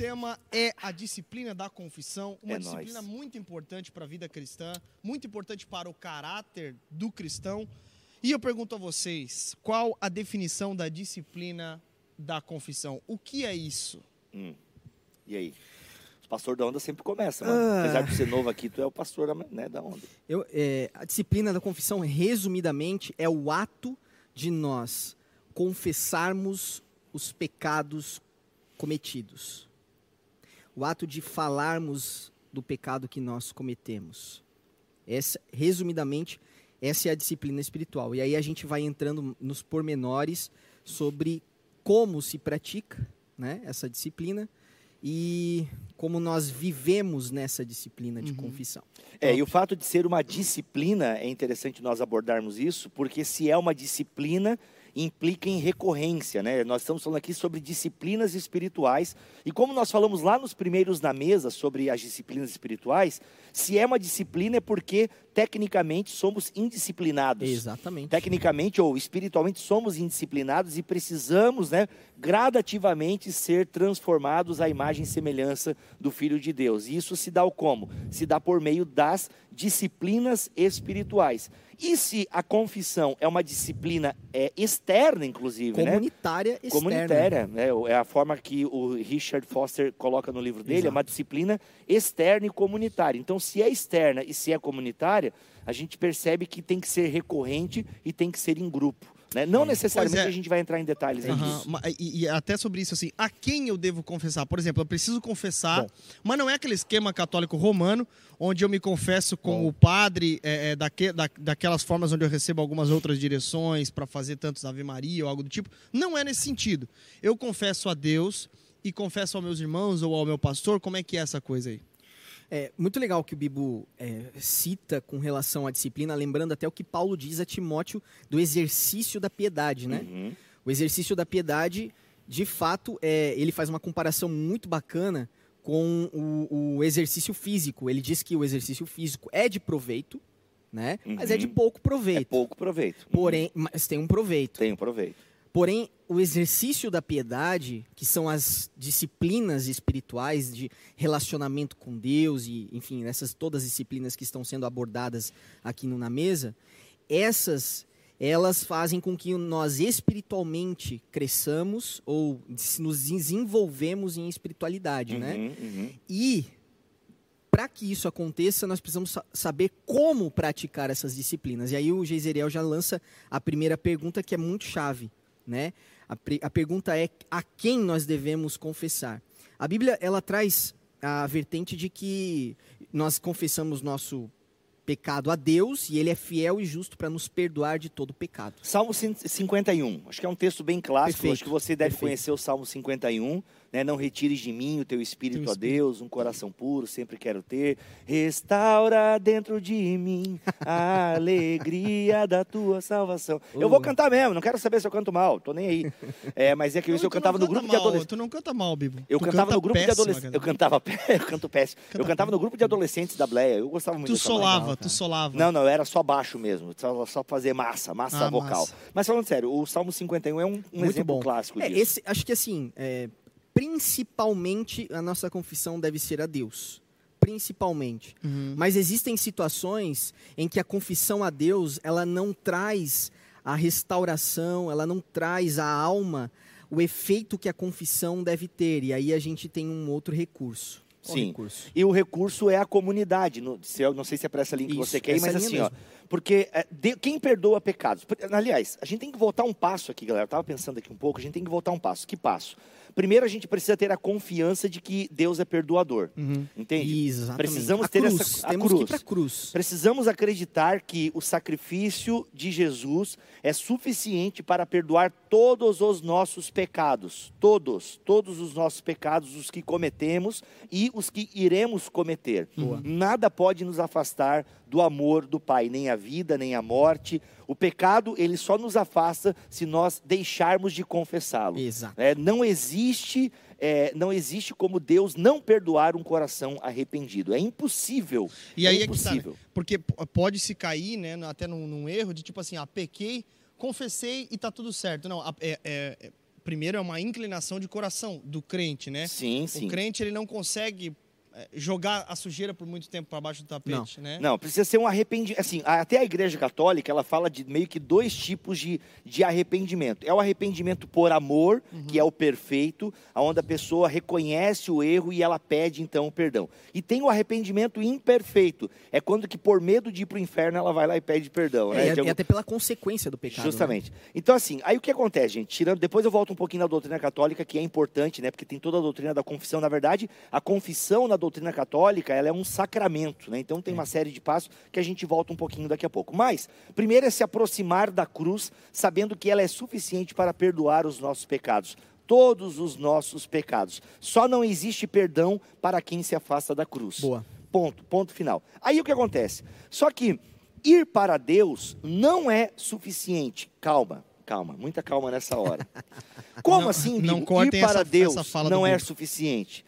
tema é a disciplina da confissão, uma É disciplina nóis. muito importante para a vida cristã, muito importante para o caráter do cristão. E eu pergunto a vocês, qual a definição da disciplina da confissão? O que é isso? E aí? O pastor da onda sempre começa, mano. Ah. Apesar de ser novo aqui, tu é o pastor da, né, da onda. Eu, é, a disciplina da confissão, resumidamente, é o ato de nós confessarmos os pecados cometidos. O ato de falarmos do pecado que nós cometemos. Essa, resumidamente, essa é a disciplina espiritual. E aí a gente vai entrando nos pormenores sobre como se pratica né, essa disciplina e como nós vivemos nessa disciplina de confissão. É, e o fato de ser uma disciplina, é interessante nós abordarmos isso, porque se é uma disciplina, implica em recorrência, né? Nós estamos falando aqui sobre disciplinas espirituais, e como nós falamos lá nos primeiros na mesa sobre as disciplinas espirituais, se é uma disciplina é porque tecnicamente somos indisciplinados. Exatamente. Tecnicamente ou espiritualmente somos indisciplinados e precisamos, né, gradativamente ser transformados à imagem e semelhança do Filho de Deus. E isso se dá o como? Se dá por meio das disciplinas espirituais. E se a confissão é uma disciplina é, externa, inclusive, né? Comunitária externa. comunitária, né? É a forma que o Richard Foster coloca no livro dele, é uma Exato. disciplina externa e comunitária. Então, se é externa e se é comunitária, a gente percebe que tem que ser recorrente e tem que ser em grupo. Né? Não necessariamente Pois é. a gente vai entrar em detalhes ma- E, e até sobre isso, assim, a quem eu devo confessar? Por exemplo, eu preciso confessar, mas não é aquele esquema católico romano, onde eu me confesso com o padre é, é, daque- da- daquelas formas onde eu recebo algumas outras direções para fazer tantos Ave Maria ou algo do tipo. Não é nesse sentido. Eu confesso a Deus e confesso aos meus irmãos ou ao meu pastor. Como é que é essa coisa aí? É muito legal que o Bibo é, cita com relação à disciplina, lembrando até o que Paulo diz a Timóteo do exercício da piedade, né? Uhum. O exercício da piedade, de fato, é, ele faz uma comparação muito bacana com o, o exercício físico. Ele diz que o exercício físico é de proveito, né? Mas é de Uhum. pouco É proveito. pouco proveito. Porém, mas tem um proveito. Tem um proveito. Porém, o exercício da piedade, que são as disciplinas espirituais de relacionamento com Deus e, enfim, essas todas as disciplinas que estão sendo abordadas aqui no, na mesa, essas elas fazem com que nós espiritualmente cresçamos ou nos desenvolvemos em espiritualidade, né? Uhum, uhum. E para que isso aconteça, nós precisamos sa- saber como praticar essas disciplinas. E aí o Geiseriel já lança a primeira pergunta que é muito chave, né? A, a pergunta é a quem nós devemos confessar. A Bíblia ela traz a vertente de que nós confessamos nosso pecado a Deus e ele é fiel e justo para nos perdoar de todo pecado. Salmo 51, acho que é um texto bem clássico, Perfeito, acho que você deve perfeito. conhecer o Salmo 51, né? Não retires de mim o teu espírito, Teu a Deus, um coração puro, sempre quero ter. Restaura dentro de mim a alegria da tua salvação. Eu vou Uh. cantar mesmo, não quero saber se eu canto mal, tô nem aí. É, mas é que isso eu cantava no grupo de mal, adolescentes. Tu não canta mal, Bibo. Eu Tu cantava canta no grupo de péssimo, adolescentes. Eu cantava eu canto péssimo. Eu Canta cantava no grupo de adolescentes da Bleia. Eu gostava muito Tu solava, tu solava. Não, não, era só baixo mesmo, só, só fazer massa, massa Ah, vocal. massa. Mas falando sério, o Salmo 51 é um, um exemplo bom. clássico É, disso. esse, acho que assim, é, principalmente a nossa confissão deve ser a Deus. Principalmente. Uhum. Mas existem situações em que a confissão a Deus, ela não traz a restauração, ela não traz a alma, o efeito que a confissão deve ter. E aí a gente tem um outro recurso. Qual Sim. recurso? E o recurso é a comunidade. No, se eu não sei se é para essa linha que Isso, você quer, mas assim, ó. Porque é, de- quem perdoa pecados? Aliás, a gente tem que voltar um passo aqui, galera. Eu estava pensando aqui um pouco, a gente tem que voltar um passo. Que passo? Primeiro, a gente precisa ter a confiança de que Deus é perdoador. Entende? Exatamente. Precisamos a ter cruz. essa a Temos cruz. que ir cruz. Precisamos acreditar que o sacrifício de Jesus é suficiente para perdoar todos os nossos pecados. Todos, todos os nossos pecados, os que cometemos e os que iremos cometer. Nada pode nos afastar do amor do Pai, nem a vida, nem a morte. O pecado, ele só nos afasta se nós deixarmos de confessá-lo. Exato. É, não existe, é, não existe como Deus não perdoar um coração arrependido. É impossível. E aí é é que tá, né? impossível. Porque p- pode se cair, né, até num, num erro de tipo assim, ah, pequei, confessei e tá tudo certo. Não, é- é- é- primeiro é uma inclinação de coração do crente, né? Sim, sim. O crente ele não consegue é, jogar a sujeira por muito tempo para baixo do tapete, né? Não, precisa ser um arrependimento. Assim, até a Igreja Católica, ela fala de meio que dois tipos de, de arrependimento. É o arrependimento por amor, Uhum. que é o perfeito, onde a pessoa reconhece o erro e ela pede então o perdão. E tem o arrependimento imperfeito. É quando que por medo de ir para o inferno ela vai lá e pede perdão. É, né? e, algum- e até pela consequência do pecado. né? Justamente. Então, assim, aí o que acontece, gente? Tirando, depois eu volto um pouquinho na doutrina católica, que é importante, né? Porque tem toda a doutrina da confissão. Na verdade, a confissão na doutrina católica, ela é um sacramento, né? Então tem uma série de passos que a gente volta um pouquinho daqui a pouco. Mas, primeiro é se aproximar da cruz, sabendo que ela é suficiente para perdoar os nossos pecados. Todos os nossos pecados. Só não existe perdão para quem se afasta da cruz. Boa. Ponto, ponto final. Aí o que acontece? Só que ir para Deus não é suficiente. Calma, calma, muita calma nessa hora. Como Não- assim, não Bibo? cortem ir para essa- Deus essa fala não é Bibo. suficiente.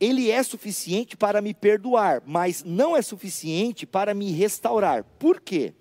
Ele é suficiente para me perdoar, mas não é suficiente para me restaurar. Por quê?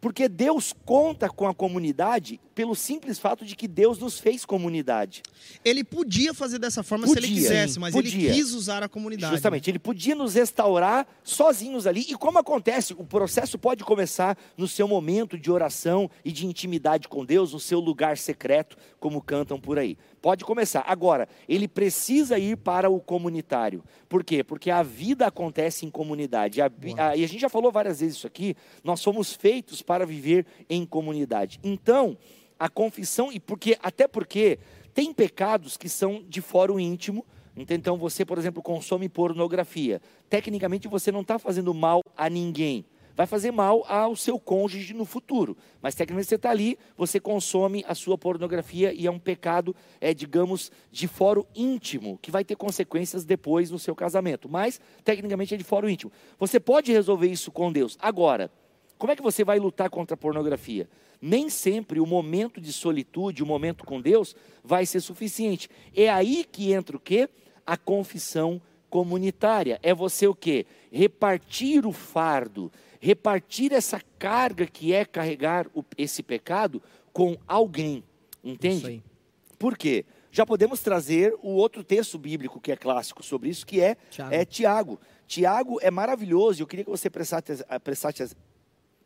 Porque Deus conta com a comunidade pelo simples fato de que Deus nos fez comunidade. Ele podia fazer dessa forma se ele Podia, quisesse, mas podia. ele quis usar a comunidade. Justamente, ele podia nos restaurar sozinhos ali. E como acontece? O processo pode começar no seu momento de oração e de intimidade com Deus, no seu lugar secreto, como cantam por aí. Pode começar. Agora, ele precisa ir para o comunitário. Por quê? Porque a vida acontece em comunidade. A a- e a gente já falou várias vezes isso aqui. Nós somos feitos para viver em comunidade. Então, a confissão, e porque até porque tem pecados que são de fórum íntimo. Então, você, por exemplo, consome pornografia. Tecnicamente, você não está fazendo mal a ninguém. Vai fazer mal ao seu cônjuge no futuro. Mas, tecnicamente, você está ali, você consome a sua pornografia e é um pecado, é, digamos, de fórum íntimo, que vai ter consequências depois no seu casamento. Mas, tecnicamente, é de fórum íntimo. Você pode resolver isso com Deus. Agora, como é que você vai lutar contra a pornografia? Nem sempre o momento de solitude, o momento com Deus, vai ser suficiente. É aí que entra o quê? A confissão comunitária. É você o quê? Repartir o fardo, repartir essa carga que é carregar o- esse pecado com alguém. Entende? Por quê? Já podemos trazer o outro texto bíblico que é clássico sobre isso, que é Tiago. é Tiago. Tiago é maravilhoso eu queria que você prestasse, prestasse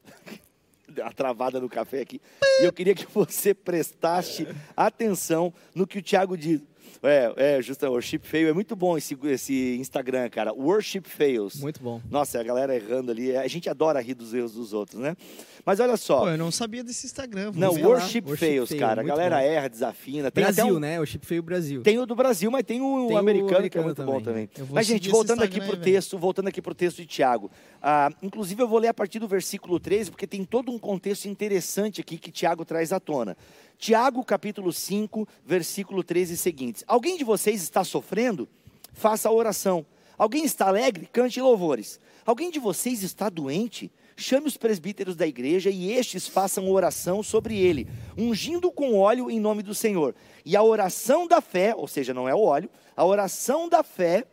Uma travada no café aqui. E eu queria que você prestasse atenção no que o Tiago diz. É, é, justo, Worship Fail. É muito bom esse, esse Instagram, cara. Worship Fails. Muito bom. Nossa, a galera errando ali. A gente adora rir dos erros dos outros, né? Mas olha só. Pô, eu não sabia desse Instagram. vou Não. Worship, Worship Fails, Fail, cara. A galera bom. erra, desafina. Tem até Brasil, um- né? O Chip Feio Brasil. Tem o do Brasil, mas tem o Tem o americano, que é americano muito bom também. também. Eu vou Mas, gente, voltando aqui pro aí, velho. texto, voltando aqui pro texto de Tiago. Ah, inclusive, eu vou ler a partir do versículo 13, porque tem todo um contexto interessante aqui que Tiago traz à tona. Tiago, capítulo 5, versículo 13 e seguintes. Alguém de vocês está sofrendo? Faça a oração. Alguém está alegre? Cante louvores. Alguém de vocês está doente? Chame os presbíteros da igreja e estes façam oração sobre ele, ungindo com óleo em nome do Senhor. E a oração da fé, ou seja, não é o óleo, a oração da fé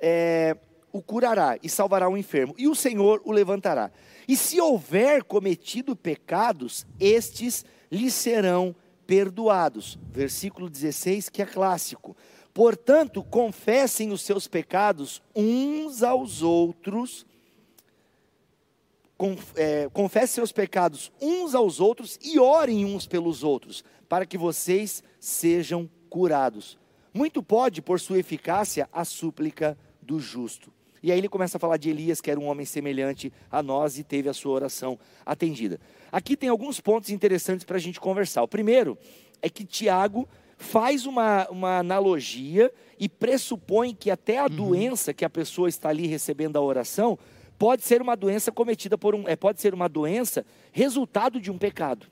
é, o curará e salvará o enfermo, e o Senhor o levantará. E se houver cometido pecados, estes lhe serão perdoados. Versículo 16, que é clássico. Portanto, confessem os seus pecados uns aos outros. É, confessem seus pecados uns aos outros e orem uns pelos outros, para que vocês sejam curados. Muito pode, por sua eficácia, a súplica do justo. E aí ele começa a falar de Elias, que era um homem semelhante a nós e teve a sua oração atendida. Aqui tem alguns pontos interessantes para a gente conversar. O primeiro é que Tiago faz uma, uma analogia e pressupõe que até a doença que a pessoa está ali recebendo a oração pode ser uma doença cometida por um, é, pode ser uma doença resultado de um pecado.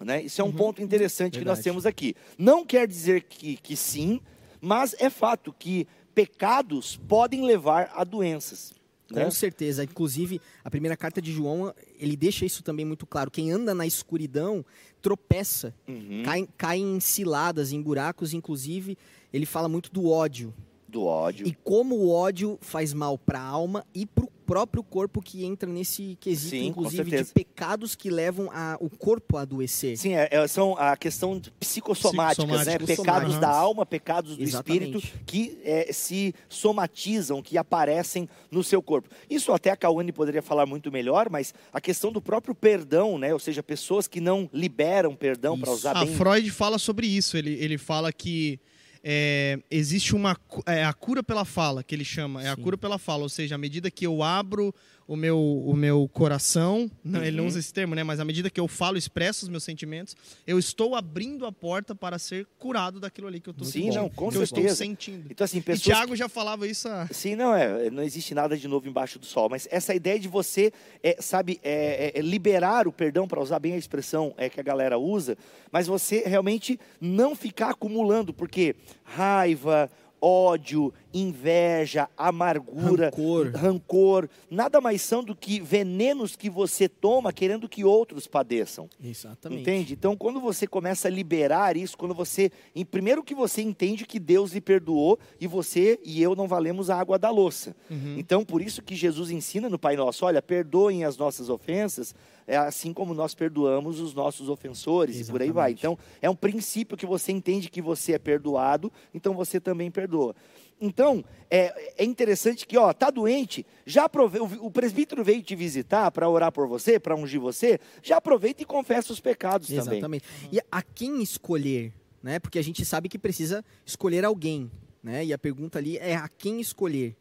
Né? Isso é um ponto interessante que nós Verdade. temos aqui. Não quer dizer que, que sim, mas é fato que pecados podem levar a doenças. né? Com certeza. Inclusive, a primeira carta de João, ele deixa isso também muito claro. Quem anda na escuridão tropeça, Uhum. cai, cai em ciladas, em buracos. Inclusive, ele fala muito do ódio. Do ódio. E como o ódio faz mal para a alma e para o próprio corpo que entra nesse quesito, Sim, inclusive, de pecados que levam a, o corpo a adoecer. Sim, é, é, são a questão psicossomáticas, né? Pecados da alma, pecados do Exatamente. espírito, que é, se somatizam, que aparecem no seu corpo. Isso até a Cauane poderia falar muito melhor, mas a questão do próprio perdão, né? Ou seja, pessoas que não liberam perdão para Isso. usar A bem. Freud fala sobre isso. Ele, ele fala que é, existe uma é a cura pela fala, que ele chama. É a Sim. cura pela fala. Ou seja, à medida que eu abro o meu, o meu coração, não, ele não Uhum. usa esse termo, né? Mas à medida que eu falo, expresso os meus sentimentos, eu estou abrindo a porta para ser curado daquilo ali que eu estou Sim, não, com que eu estou certeza. sentindo. Então, assim, E pessoas Tiago já falava isso há... Sim, não é, não existe nada de novo embaixo do sol, mas essa ideia de você, é, sabe, é, é, é liberar o perdão, para usar bem a expressão é, que a galera usa, mas você realmente não ficar acumulando, porque raiva, ódio, inveja, amargura, Rancor. rancor, nada mais são do que venenos que você toma querendo que outros padeçam. Exatamente. Entende? Então, quando você começa a liberar isso, quando você. Em, primeiro que você entende que Deus lhe perdoou e você e eu não valemos a água da louça. Uhum. Então, por isso que Jesus ensina no Pai Nosso: olha, perdoem as nossas ofensas, é assim como nós perdoamos os nossos ofensores, e por aí vai. Exatamente. Então, é um princípio que você entende que você é perdoado, então você também perdoa. Então, é, é interessante que, ó, tá doente, já aprove... o, o presbítero veio te visitar para orar por você, para ungir você, já aproveita e confessa os pecados também. Exatamente. E a quem escolher, né? Porque a gente sabe que precisa escolher alguém, né? E a pergunta ali é a quem escolher.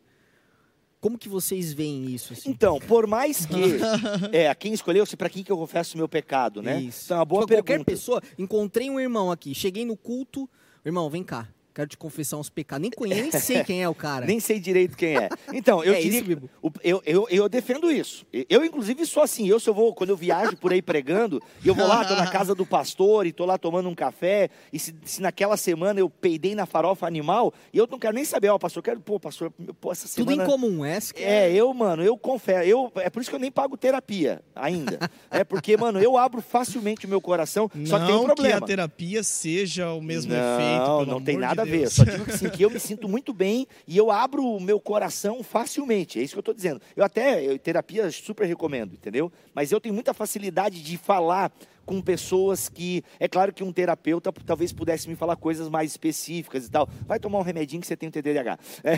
Como que vocês veem isso? Assim? Então, por mais que é, a quem escolheu, se para quem que eu confesso o meu pecado, né? Isso. Então, é uma boa Tipo, Qualquer pergunta. pessoa, encontrei um irmão aqui, cheguei no culto, irmão, vem cá, quero te confessar uns pecados. Nem conheço, nem sei quem é o cara. Nem sei direito quem é. Então, eu É diria isso, eu, eu, eu defendo isso. Eu, inclusive, sou assim. Eu, se eu vou, quando eu viajo por aí pregando, e eu vou lá, tô na casa do pastor, e tô lá tomando um café, e se, se naquela semana eu peidei na farofa animal, e eu não quero nem saber, ó, pastor, eu quero, pô, pastor, pô, essa Tudo semana... em comum, essa que É, eu, mano, eu confesso. Eu, é por isso que eu nem pago terapia ainda. é porque, mano, eu abro facilmente o meu coração, só que tem um não problema. que a terapia seja o mesmo não, efeito, pelo não tem amor nada a ver. Só digo assim, que eu me sinto muito bem e eu abro o meu coração facilmente. É isso que eu estou dizendo. Eu até, eu, terapia super recomendo, entendeu? Mas eu tenho muita facilidade de falar com pessoas que. É claro que um terapeuta talvez pudesse me falar coisas mais específicas e tal. Vai tomar um remedinho que você tem o TDAH. É,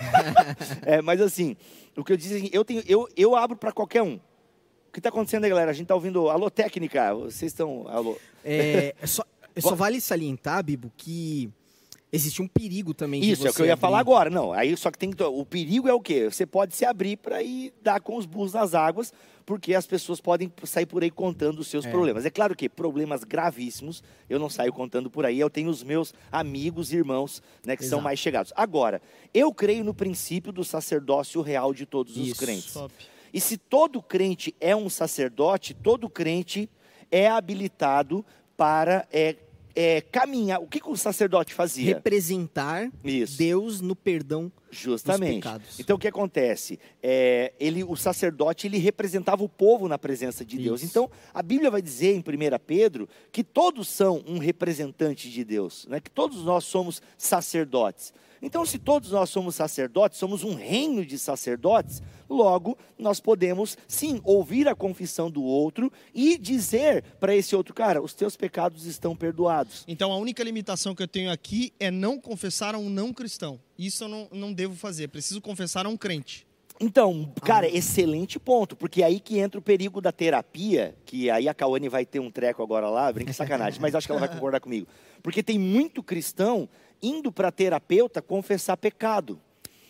é, mas assim, o que eu disse é assim, eu, tenho, eu, eu abro para qualquer um. O que está acontecendo aí, galera? A gente está ouvindo. Alô, técnica, vocês estão. Alô. É, só, só vale salientar, Bibo, que existe um perigo também Isso, é o que eu ia abrir- falar agora. Não, aí só que tem que. O perigo é o quê? Você pode se abrir para ir dar com os burros nas águas, porque as pessoas podem sair por aí contando os seus É. problemas. É claro que problemas gravíssimos eu não saio contando por aí. Eu tenho os meus amigos e irmãos, né, que são Exato. mais chegados. Agora, eu creio no princípio do sacerdócio real de todos os Isso. crentes. Top. E se todo crente é um sacerdote, todo crente é habilitado para é, é, caminhar. O que, que o sacerdote fazia? representar Isso. Deus no perdão Justamente. pecados. Então o que acontece? É, ele, o sacerdote ele representava o povo na presença de Deus. Isso. Então a Bíblia vai dizer em 1 Pedro que todos são um representante de Deus, né? que todos nós somos sacerdotes. Então, se todos nós somos sacerdotes, somos um reino de sacerdotes, logo nós podemos sim ouvir a confissão do outro e dizer para esse outro cara: os teus pecados estão perdoados. Então a única limitação que eu tenho aqui é não confessar a um não cristão. Isso eu não, não devo fazer. Preciso confessar a um crente. Então, cara, excelente ponto, porque aí que entra o perigo da terapia, que aí a Cauane vai ter um treco agora lá, brinca sacanagem, mas acho que ela vai concordar comigo. Porque tem muito cristão indo para terapeuta confessar pecado.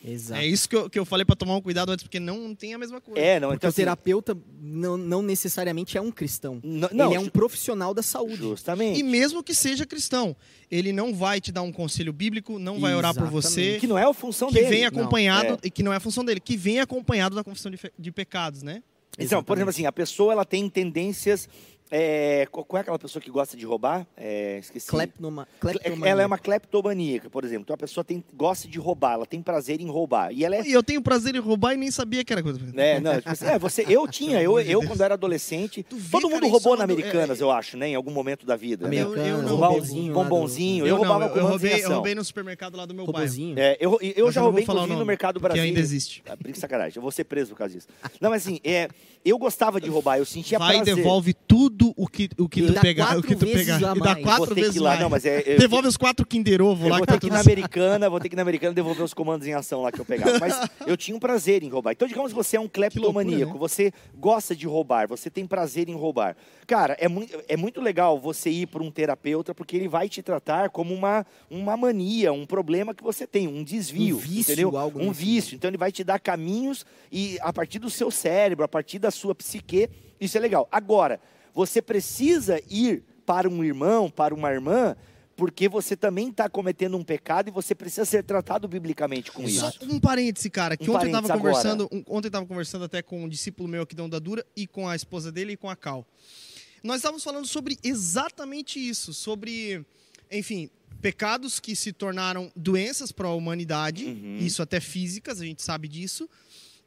Exato. É isso que eu, que eu falei para tomar um cuidado antes, porque não tem a mesma coisa. É, não, Porque então o assim, terapeuta não, não necessariamente é um cristão. não, ele é um profissional da saúde. justamente. E mesmo que seja cristão, ele não vai te dar um conselho bíblico, não vai orar por Exatamente. você, que não é a função que dele. vem Não, acompanhado, é. e que não é a função dele, que vem acompanhado da confissão de, de pecados, né? Então, por exemplo Exatamente. assim, a pessoa ela tem tendências É, qual é aquela pessoa que gosta de roubar? É, esqueci. Cleptoma, Cle- cleptomania. Ela é uma cleptomaníaca, por exemplo. Então a pessoa tem, gosta de roubar, ela tem prazer em roubar. E ela é eu tenho prazer em roubar e nem sabia que era coisa. né? Não, tipo assim, é, você, eu tinha, eu, eu quando era adolescente, vê, todo cara, mundo roubou é na uma do- Americanas, é- eu acho, né? Em algum momento da vida. né? Eu- não. Bombonzinho bombonzinho. Eu, roubava não, eu, roubei, eu roubei no supermercado lá do meu bairro. Robozinho. É, eu, eu já roubei, inclusive, no nome, Mercado porque Brasil. ainda existe. Ah, brinca sacanagem, eu vou ser preso por causa disso. Não, mas assim, é, eu gostava de roubar, eu sentia Vai prazer. devolve tudo o que, o que E tu dá pegar. O quatro que tu pegar. E dá quatro ter vezes ir lá, mais. não, mas é... eu- Devolve os quatro Kinder Ovo lá vou que tá ter que ir tudo na. Americana, vou ter que ir na Americana devolver os comandos em ação lá que eu pegava. Mas eu tinha um prazer em roubar. Então, digamos que você é um cleptomaníaco, loucura, né? você gosta de roubar, você tem prazer em roubar. Cara, é muito, é muito legal você ir para um terapeuta, porque ele vai te tratar como uma, uma mania, um problema que você tem, um desvio. Um vício, entendeu? algo Um vício. Então, ele vai te dar caminhos e a partir do seu cérebro, a partir da sua psique, isso é legal. Agora, você precisa ir para um irmão, para uma irmã, porque você também está cometendo um pecado e você precisa ser tratado biblicamente com Só isso. um parêntese, cara, que Um ontem eu tava parêntese conversando, um- ontem eu tava conversando até com um discípulo meu aqui da Onda Dura e com a esposa dele e com a Cal. Nós estávamos falando sobre exatamente isso, sobre, enfim, pecados que se tornaram doenças para a humanidade, Uhum. isso até físicas, a gente sabe disso,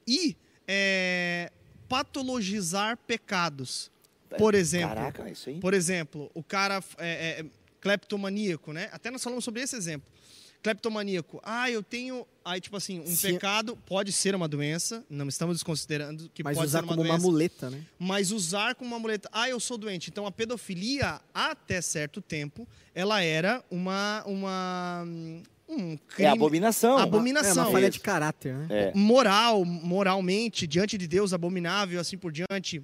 e é, patologizar pecados. Por exemplo, Caraca, isso aí. por exemplo, o cara é, é, cleptomaníaco, né? Até nós falamos sobre esse exemplo. Cleptomaníaco. Ah, eu tenho. Aí, tipo assim, um Se- pecado pode ser uma doença, não estamos desconsiderando que Mas pode usar ser uma como uma doença, muleta, né? mas usar como uma muleta. Ah, eu sou doente. Então a pedofilia, até certo tempo, ela era uma. uma um crime É abominação. É abominação. uma falha de caráter, né? É. moral, moralmente, diante de Deus, abominável, assim por diante.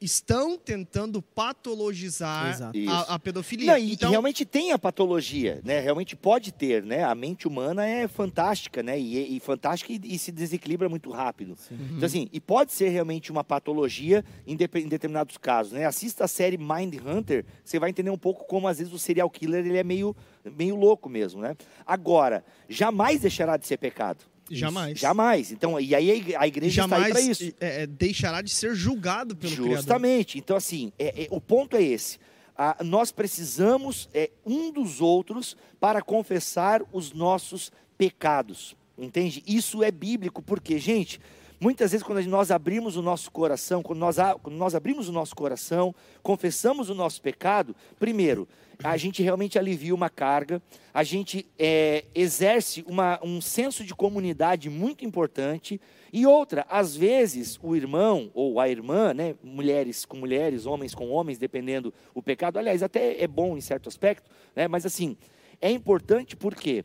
Estão tentando patologizar a, a pedofilia. Não, e, e então, realmente tem a patologia, né? Realmente pode ter, né? A mente humana é fantástica, né? E, e fantástica e, e se desequilibra muito rápido. Então, assim, e pode ser realmente uma patologia em, depe- em determinados casos, né? Assista a série Mind Hunter, você vai entender um pouco como, às vezes, o serial killer, ele é meio, meio louco mesmo, né? Agora, jamais deixará de ser pecado. Jamais. Jamais. Então, e aí a igre- a igreja está aí jamais para isso. é, é, deixará de ser julgado pelo Criador. Justamente. Então, assim, é- é- o ponto é esse. Ah, nós precisamos é, um dos outros para confessar os nossos pecados. Entende? Isso é bíblico, porque, gente, muitas vezes quando nós abrimos o nosso coração, quando nós, quando nós abrimos o nosso coração, confessamos o nosso pecado, primeiro, a gente realmente alivia uma carga, a gente é, exerce uma, um senso de comunidade muito importante. E outra, às vezes o irmão ou a irmã, né, mulheres com mulheres, homens com homens, dependendo o pecado, aliás, até é bom em certo aspecto, né, mas assim, é importante por quê?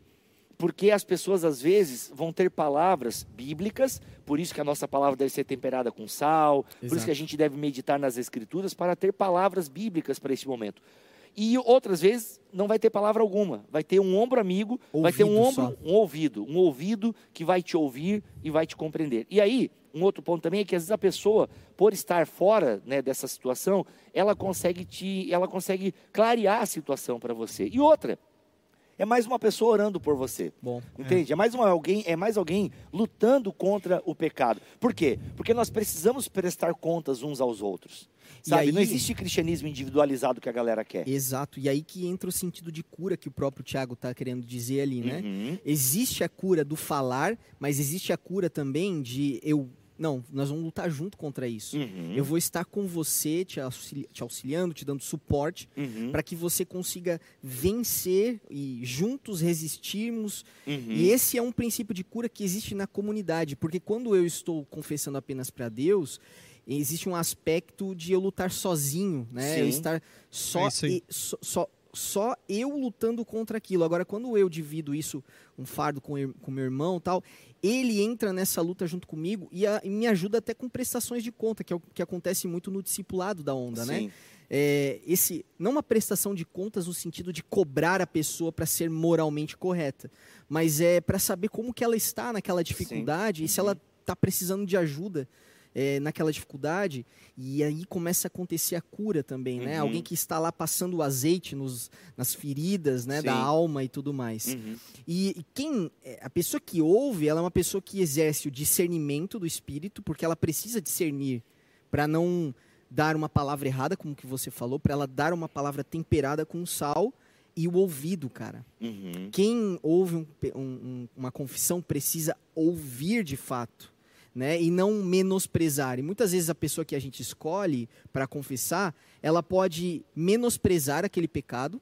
Porque as pessoas às vezes vão ter palavras bíblicas, por isso que a nossa palavra deve ser temperada com sal, por isso Exato. que a gente deve meditar nas escrituras para ter palavras bíblicas para esse momento. E outras vezes não vai ter palavra alguma, vai ter um ombro amigo, vai ter um Ouvido ombro, um ouvido, um ouvido que vai te ouvir e vai te compreender. E aí, um outro ponto também é que às vezes a pessoa, por estar fora né, dessa situação, ela consegue te, ela consegue clarear a situação para você. E outra, é mais uma pessoa orando por você. Bom. Entende? É mais uma alguém, é mais alguém lutando contra o pecado. Por quê? Porque nós precisamos prestar contas uns aos outros. Sabe? aí- Não existe cristianismo individualizado que a galera quer. Exato. E aí que entra o sentido de cura que o próprio Tiago está querendo dizer ali, né? Uhum. Existe a cura do falar, mas existe a cura também de eu. Não, nós vamos lutar junto contra isso. Uhum. Eu vou estar com você, te, auxili- te auxiliando, te dando suporte, Uhum. para que você consiga vencer e juntos resistirmos. Uhum. E esse é um princípio de cura que existe na comunidade, porque quando eu estou confessando apenas para Deus, existe um aspecto de eu lutar sozinho, né? Eu estar só, É e- só, só, só eu lutando contra aquilo. Agora, quando eu divido isso, um fardo com o com meu irmão tal, ele entra nessa luta junto comigo e, a- e me ajuda até com prestações de conta, que é o que acontece muito no discipulado da onda, né? Sim. é, esse não uma prestação de contas no sentido de cobrar a pessoa para ser moralmente correta, mas é para saber como que ela está naquela dificuldade e se ela está precisando de ajuda é, naquela dificuldade e aí começa a acontecer a cura também, né? Uhum. Alguém que está lá passando o azeite nos, nas feridas, né, da Sim. alma e tudo mais. Uhum. E, e quem é, a pessoa que ouve, ela é uma pessoa que exerce o discernimento do espírito, porque ela precisa discernir para não dar uma palavra errada, como que você falou, para ela dar uma palavra temperada com sal e o ouvido, cara. Uhum. Quem ouve um- um- uma confissão precisa ouvir de fato, né? E não menosprezar. E muitas vezes a pessoa que a gente escolhe para confessar, ela pode menosprezar aquele pecado,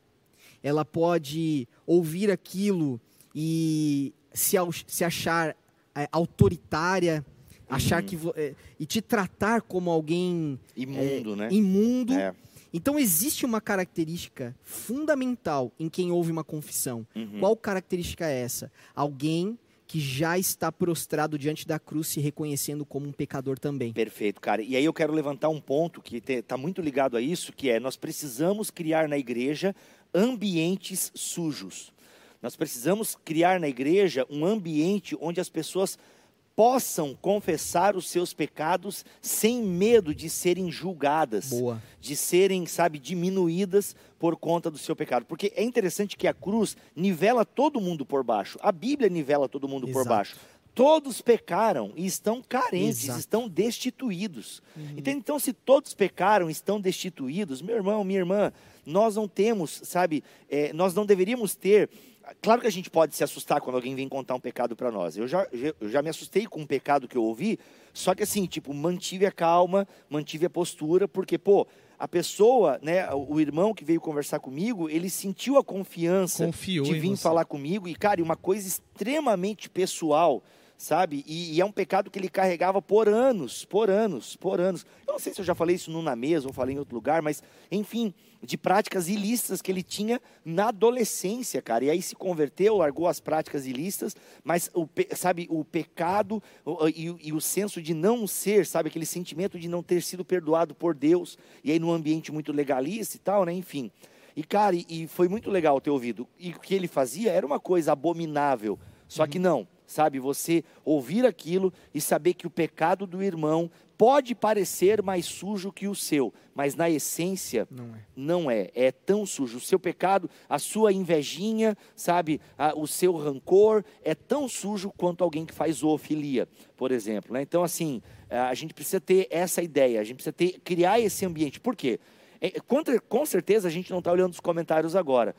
ela pode ouvir aquilo e se, se achar é, autoritária, achar Uhum. que é, e te tratar como alguém Imundo, né? imundo. É. Então existe uma característica fundamental em quem ouve uma confissão. Uhum. Qual característica é essa? Alguém que já está prostrado diante da cruz, se reconhecendo como um pecador também. Perfeito, cara. E aí eu quero levantar um ponto que está muito ligado a isso, que é nós precisamos criar na igreja ambientes sujos. Nós precisamos criar na igreja um ambiente onde as pessoas possam confessar os seus pecados sem medo de serem julgadas, Boa. de serem, sabe, diminuídas por conta do seu pecado. Porque é interessante que a cruz nivela todo mundo por baixo. A Bíblia nivela todo mundo por Exato. baixo. Todos pecaram e estão carentes, Exato. estão destituídos. Entende? Então, se todos pecaram e estão destituídos, meu irmão, minha irmã, nós não temos, sabe, é, nós não deveríamos ter. Claro que a gente pode se assustar quando alguém vem contar um pecado para nós. Eu já, eu já me assustei com um pecado que eu ouvi, só que assim, tipo, mantive a calma, mantive a postura, porque, pô, a pessoa, né, o irmão que veio conversar comigo, ele sentiu a confiança Confiou de vir falar comigo e, cara, uma coisa extremamente pessoal, sabe? E, e é um pecado que ele carregava por anos, por anos, por anos. Eu não sei se eu já falei isso na mesa ou falei em outro lugar, mas, enfim, de práticas ilícitas que ele tinha na adolescência, cara. E aí se converteu, largou as práticas ilícitas, mas, o, sabe, o pecado e, e o senso de não ser, sabe, aquele sentimento de não ter sido perdoado por Deus, e aí num ambiente muito legalista e tal, né? Enfim. E, cara, e, e foi muito legal ter ouvido. E o que ele fazia era uma coisa abominável. Só que não, sabe? Você ouvir aquilo e saber que o pecado do irmão pode parecer mais sujo que o seu, mas na essência Não é. não é. É tão sujo. O seu pecado, a sua invejinha, sabe? A- o seu rancor é tão sujo quanto alguém que faz zoofilia, por exemplo. né? Então, assim, a gente precisa ter essa ideia, a gente precisa ter, criar esse ambiente. Por quê? É, com, com certeza a gente não está olhando os comentários agora.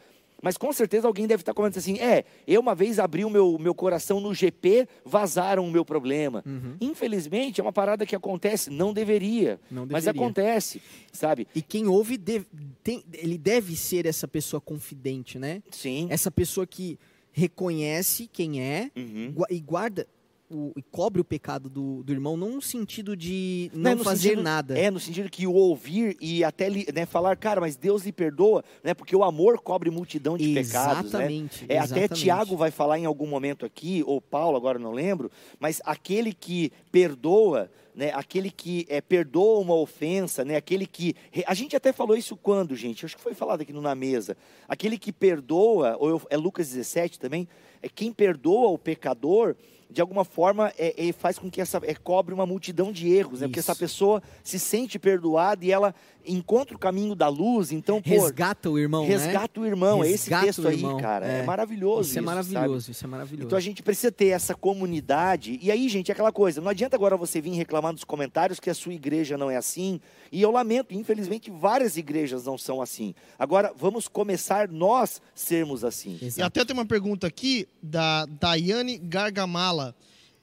Mas com certeza alguém deve estar comentando assim: é, eu uma vez abri o meu, meu coração no GP, vazaram o meu problema. Uhum. Infelizmente, é uma parada que acontece, não deveria, Não mas deveria. acontece, sabe? E quem ouve, deve- tem- ele deve ser essa pessoa confidente, né? Sim. Essa pessoa que reconhece quem é Uhum. e guarda o, e cobre o pecado do, do irmão, não no sentido de Não, é não, no fazer sentido- nada. É, no sentido que o ouvir e até né, falar, cara, mas Deus lhe perdoa, né? Porque o amor cobre multidão de pecados, né? Exatamente. É, até exatamente. Tiago vai falar em algum momento aqui, ou Paulo, agora não lembro, mas aquele que perdoa, né, aquele que é, perdoa uma ofensa, né, aquele que. A gente até falou isso quando, gente? Acho que foi falado aqui no Na Mesa. Aquele que perdoa, ou eu- é Lucas 17 também, é quem perdoa o pecador. De alguma forma, é, é, faz com que essa é, cobre uma multidão de erros, né? Porque essa pessoa se sente perdoada e ela encontra o caminho da luz. Então, pô, Resgata o irmão, né? Resgata o irmão, é esse Resgata texto aí, cara. É, é. maravilhoso Isso é sabe? maravilhoso, isso é maravilhoso. Então a gente precisa ter essa comunidade. E aí, gente, é aquela coisa, não adianta agora você vir reclamar nos comentários que a sua igreja não é assim. E eu lamento, infelizmente, várias igrejas não são assim. Agora, vamos começar nós sermos assim. E Exato. até tem uma pergunta aqui da Daiane Gargamala.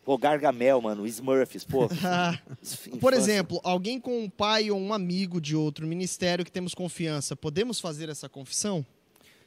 Pô, Gargamel, mano, Smurfs, pô. Ah. Por exemplo, alguém com um pai ou um amigo de outro ministério que temos confiança, podemos fazer essa confissão?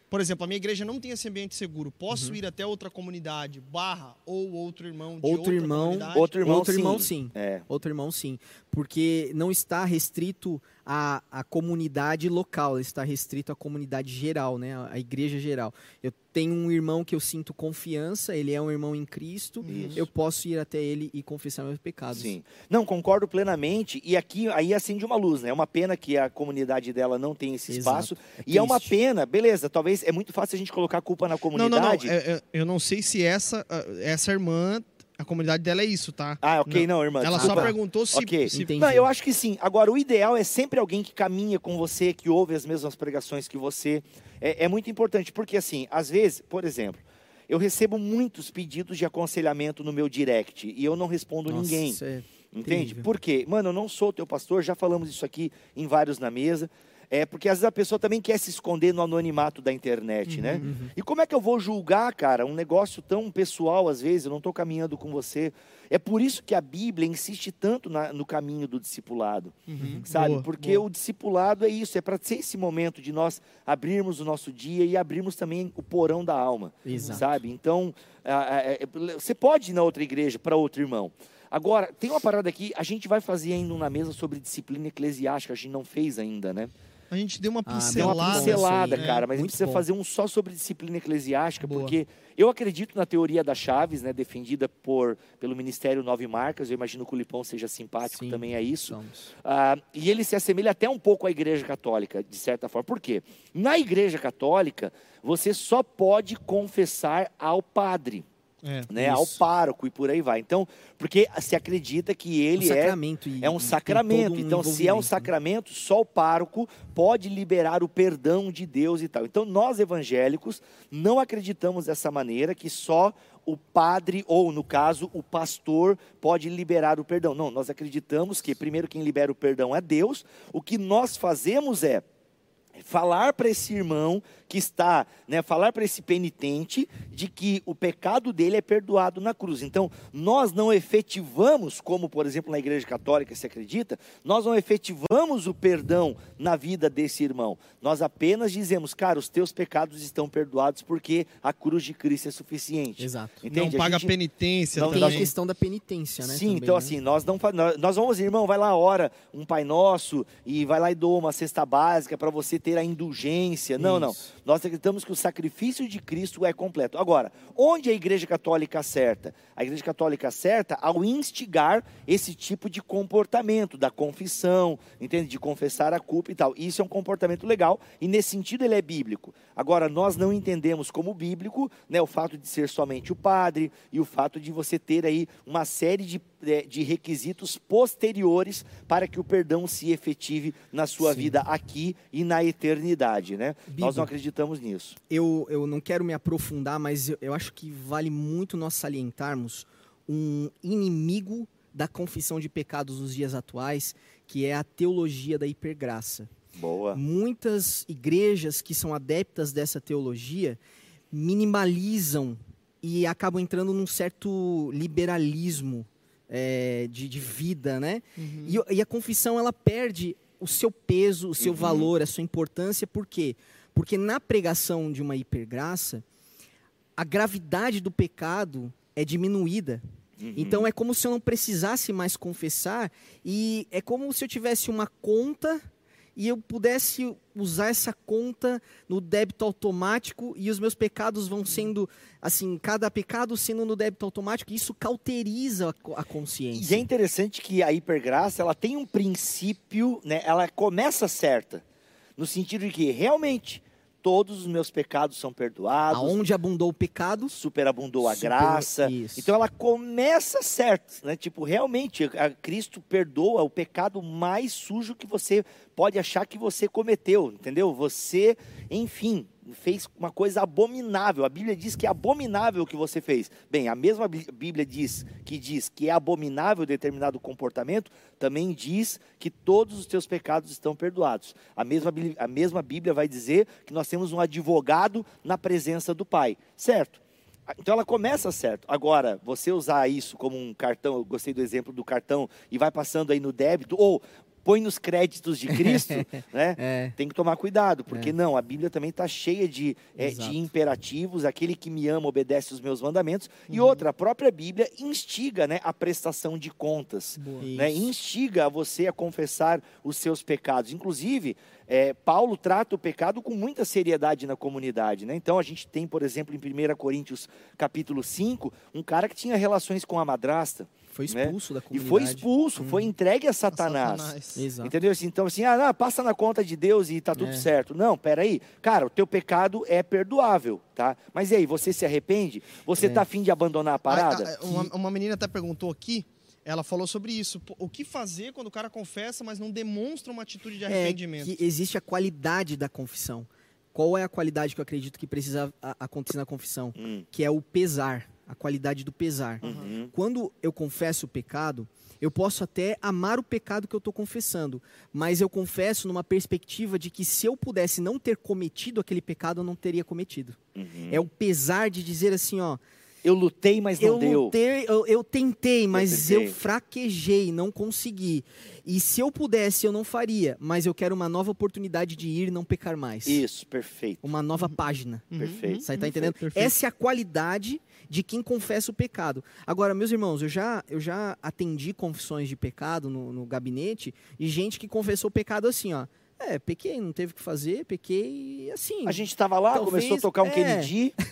Por exemplo, a minha igreja não tem esse ambiente seguro. Posso ir até outra comunidade, barra, ou outro irmão de Outro outra irmão, comunidade? Outro irmão, Outro sim. irmão, sim. É. Outro irmão, sim. Porque não está restrito à, à comunidade local, está restrito à comunidade geral, né? à, à igreja geral. Eu tenho um irmão que eu sinto confiança, ele é um irmão em Cristo, Isso. eu posso ir até ele e confessar meus pecados. Sim. Não, concordo plenamente. E aqui aí acende uma luz, né? É uma pena que a comunidade dela não tem esse espaço. É e é uma pena, beleza, talvez é muito fácil a gente colocar a culpa na Não, comunidade. não, não. é- é- eu não sei se essa, essa irmã, a comunidade dela é isso, tá? Ah, ok, não, irmã. Ela desculpa. só perguntou se. Ok. se- Entendi. Não, eu acho que sim. Agora, o ideal é sempre alguém que caminha com você, que ouve as mesmas pregações que você. É, é muito importante, porque assim, às vezes, por exemplo, eu recebo muitos pedidos de aconselhamento no meu direct e eu não respondo Nossa, ninguém. isso é- Entende? Terrível. Por quê? Mano, eu não sou teu pastor, já falamos isso aqui em vários na mesa. É porque às vezes a pessoa também quer se esconder no anonimato da internet, né? E como é que eu vou julgar, cara, um negócio tão pessoal às vezes? Eu não estou caminhando com você. É por isso que a Bíblia insiste tanto na- no caminho do discipulado, sabe? Boa, porque boa. o discipulado é isso, é para ser esse momento de nós abrirmos o nosso dia e abrirmos também o porão da alma, Exato. sabe? Então, é, você pode ir na outra igreja para outro irmão. Agora, tem uma parada aqui, a gente vai fazer ainda um na mesa sobre disciplina eclesiástica, a gente não fez ainda, né? A gente deu uma Ah, deu uma pincelada. pincelada, aí, cara, é, mas a gente precisa bom. fazer um só sobre disciplina eclesiástica, Boa. porque eu acredito na teoria das chaves, né, defendida por, pelo Ministério Nove Marcas, eu imagino que o Lipão seja simpático Sim, também a isso. Ah, e ele se assemelha até um pouco à Igreja Católica, de certa forma. Por quê? Na Igreja Católica, você só pode confessar ao padre, É. né, ao pároco e por aí vai. Então, porque se acredita que ele um é e- é um sacramento. um então, se é um né? sacramento, só o pároco pode liberar o perdão de Deus e tal. Então, nós evangélicos não acreditamos dessa maneira que só o padre ou, no caso, o pastor pode liberar o perdão. Não, nós acreditamos que primeiro quem libera o perdão é Deus. O que nós fazemos é falar para esse irmão que está, né, falar para esse penitente de que o pecado dele é perdoado na cruz. Então, nós não efetivamos, como por exemplo na Igreja Católica se acredita, nós não efetivamos o perdão na vida desse irmão. Nós apenas dizemos, cara, os teus pecados estão perdoados porque a cruz de Cristo é suficiente. Exato. Não Entende? A paga gente- penitência não- Tem também. a questão da penitência, né? Sim, também, então né? assim, nós não nós vamos, irmão, vai lá, ora um Pai Nosso e vai lá e doa uma cesta básica para você ter a indulgência. Não, não. Isso. Nós acreditamos que o sacrifício de Cristo é completo. Agora, onde a Igreja Católica acerta? A Igreja Católica acerta ao instigar esse tipo de comportamento da confissão, entende? De confessar a culpa e tal. Isso é um comportamento legal e nesse sentido ele é bíblico. Agora, nós não entendemos como bíblico, né, o fato de ser somente o padre e o fato de você ter aí uma série de, de requisitos posteriores para que o perdão se efetive na sua Sim. vida aqui e na eternidade, né? Nós Bibo. não acreditamos nisso. eu, eu não quero me aprofundar, mas eu, eu acho que vale muito nós salientarmos um inimigo da confissão de pecados nos dias atuais, que é a teologia da hipergraça. Boa. Muitas igrejas que são adeptas dessa teologia minimalizam e acabam entrando num certo liberalismo é, de, de vida, né? E, o- e a confissão ela perde o seu peso, o seu Uhum. valor, a sua importância, por quê? Porque na pregação de uma hipergraça, a gravidade do pecado é diminuída. Uhum. Então é como se eu não precisasse mais confessar e é como se eu tivesse uma conta e eu pudesse usar essa conta no débito automático e os meus pecados vão sendo assim, cada pecado sendo no débito automático, isso cauteriza a, co- a E consciência. é interessante que a hipergraça, ela tem um princípio, né? Ela começa certa, no sentido de que realmente todos os meus pecados são perdoados, Aonde abundou o pecado, superabundou a Super- graça. isso. Então ela começa certo, né? Tipo, realmente, a- Cristo perdoa o pecado mais sujo que você pode achar que você cometeu, entendeu? Você, enfim, fez uma coisa abominável. A Bíblia diz que é abominável o que você fez. Bem, a mesma Bí- Bíblia diz que diz que é abominável determinado comportamento, também diz que todos os teus pecados estão perdoados. A mesma, a mesma Bíblia vai dizer que nós temos um advogado na presença do Pai, certo? Então ela começa certo. Agora, você usar isso como um cartão, eu gostei do exemplo do cartão, e vai passando aí no débito, ou põe nos créditos de Cristo, né? é, Tem que tomar cuidado, porque não, a Bíblia também está cheia de, é, de imperativos, aquele que me ama obedece os meus mandamentos, e Uhum. outra, a própria Bíblia instiga né, a prestação de contas né, instiga você a confessar os seus pecados. Inclusive, é, Paulo trata o pecado com muita seriedade na comunidade. Né? Então, a gente tem, por exemplo, em 1 Coríntios capítulo 5, um cara que tinha relações com a madrasta. Foi né? expulso da E comunidade. foi expulso, foi entregue a Satanás. Satanás. Exato. Entendeu? Assim, Então, assim, ah, não, passa na conta de Deus e tá tudo É. certo. Não, peraí. Cara, o teu pecado é perdoável, tá? Mas e aí, você se arrepende? Você É. tá afim de abandonar a parada? Ah, uma, uma menina até perguntou aqui, ela falou sobre isso. O que fazer quando o cara confessa, mas não demonstra uma atitude de É arrependimento? que existe a qualidade da confissão. Qual é a qualidade que eu acredito que precisa a- acontecer na confissão? Hum. Que é o pesar. A qualidade do pesar. Uhum. Quando eu confesso o pecado, eu posso até amar o pecado que eu estou confessando, mas eu confesso numa perspectiva de que se eu pudesse não ter cometido aquele pecado, eu não teria cometido. Uhum. É o pesar de dizer assim, ó, Eu lutei, mas não eu, deu. lutei, eu, eu tentei, mas eu, tentei. fraquejei, não consegui. E se eu pudesse, eu não faria, mas eu quero uma nova oportunidade de ir e não pecar mais. Isso, perfeito. Uma nova página. Perfeito. Você tá entendendo? Perfeito. Essa é a qualidade de quem confessa o pecado. Agora, meus irmãos, eu já, eu já atendi confissões de pecado no, no gabinete de gente que confessou o pecado assim, ó. É, pequei, não teve o que fazer, pequei assim. A gente tava lá, Talvez- começou a tocar um é. Kennedy.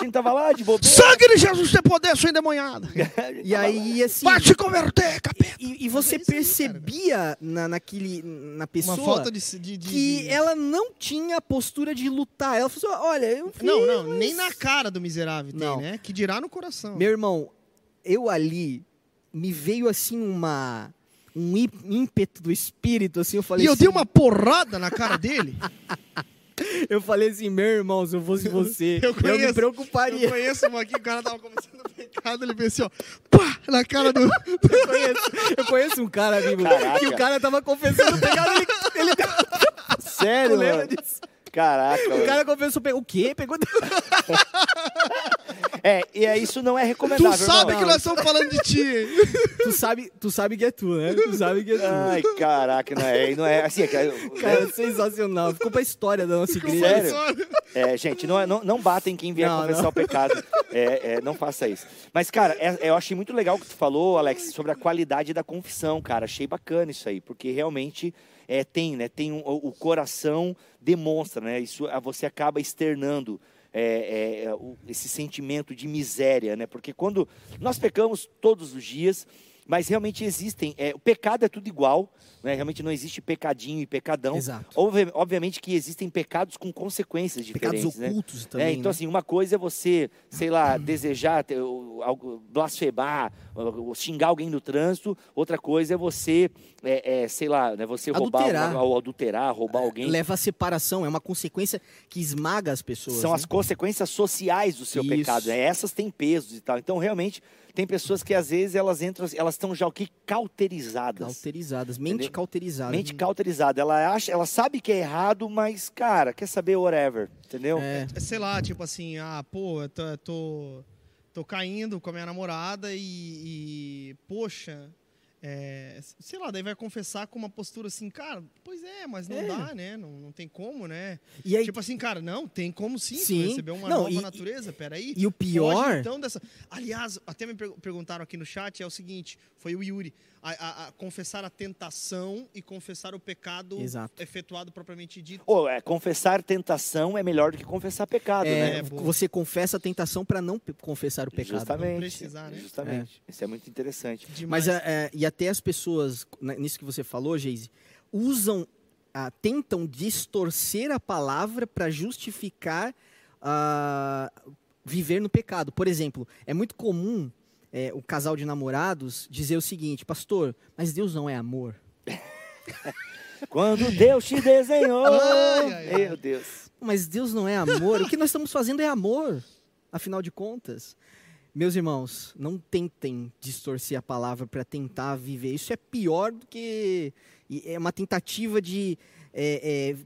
A gente tava lá de bobeira. Sangue de Jesus tem poder, sua endemoniada. E aí, assim. Vai te converter, capeta. E, e você É percebia na, naquele, na pessoa Uma falta de... de, de- que de- ela não tinha a postura de lutar. Ela falou assim, olha, eu fiz, Não, não, mas- nem na cara do miserável tem, Não. né? Que dirá no coração. Meu irmão, eu ali me veio assim uma um ímpeto do espírito, assim, eu falei E eu assim, dei uma porrada na cara dele. eu falei assim, meu irmão, se eu fosse você, Eu eu, conheço, me preocuparia. Eu conheço um aqui, o cara tava começando o pecado, ele fez assim, ó, pá, na cara do... Eu conheço, eu conheço um cara, amigo, Caraca. que o cara tava confessando o pecado, ele, ele Sério, lembra mano? disso? Caraca, O cara confessou o quê? Pegou... É, e é, isso não é Tu recomendável, sabe irmão. que nós estamos falando de ti. tu, sabe, tu sabe que é tu, né? Tu sabe que é tu. Ai, caraca, não é, não é assim, é, que- Cara, sensacional. Ficou pra história da nossa igreja. Sério? é, gente, não, é- não, não batem quem vier Não, confessar não. o pecado. É, é, não faça isso. Mas, cara, é- eu achei muito legal o que tu falou, Alex, sobre a qualidade da confissão, cara. Achei bacana isso aí, porque realmente é, tem, né? Tem um- o, coração demonstra, né? Isso você acaba externando. é, é, o- esse sentimento de miséria, né? Porque quando nós pecamos todos os dias, mas realmente existem, é, o pecado é tudo igual, né? Realmente não existe pecadinho e pecadão. Exato. Obvi- obviamente que existem pecados com consequências Pecados diferentes, né? ocultos É, também, então, né? assim, uma coisa é você, sei lá, desejar, blasfemar, xingar alguém no trânsito. Outra coisa é você, é, é, sei lá, né, você roubar, Adulterar. ou adulterar, roubar alguém. Leva a separação, é uma consequência que esmaga as pessoas. São né? as consequências sociais do seu Isso. pecado. Né? Essas têm pesos e tal. Então, realmente, tem pessoas que às vezes elas entram, elas estão já o que cauterizadas. Cauterizadas, mente Entendeu? cauterizada. Mente cauterizada. Ela acha, ela sabe que é errado, mas cara, quer saber whatever, entendeu? É, Sei lá, tipo assim, ah, pô, eu tô, tô, tô caindo com a minha namorada e, e, poxa, é, sei lá, daí vai confessar com uma postura assim, cara, pois é, mas não É. dá, né? Não, não tem como, né? E aí, Tipo assim, cara, não, tem como sim, Sim. receber uma Não, nova e- natureza, peraí. e o pior, Foge, então dessa. Aliás, até me per- perguntaram aqui no chat é o seguinte: foi o Yuri. A, a- a confessar a tentação e confessar o pecado Exato. efetuado propriamente dito. Ou é, confessar tentação é melhor do que confessar pecado, é, né? É, você confessa a tentação para não confessar o pecado. Justamente. Não precisar, né? Justamente. Isso é muito interessante. Demais. Mas é, é, e até as pessoas, né, nisso que você falou, Geise, usam, ah, tentam distorcer a palavra para justificar ah, viver no pecado. Por exemplo, é muito comum é, o casal de namorados dizer o seguinte, pastor, mas Deus não é amor. Quando Deus te desenhou. Ai, ai, ai. Meu Deus. Mas Deus não é amor. o que nós estamos fazendo é amor, afinal de contas. Meus irmãos, não tentem distorcer a palavra para tentar viver. Isso é pior do que. É uma tentativa de é, é,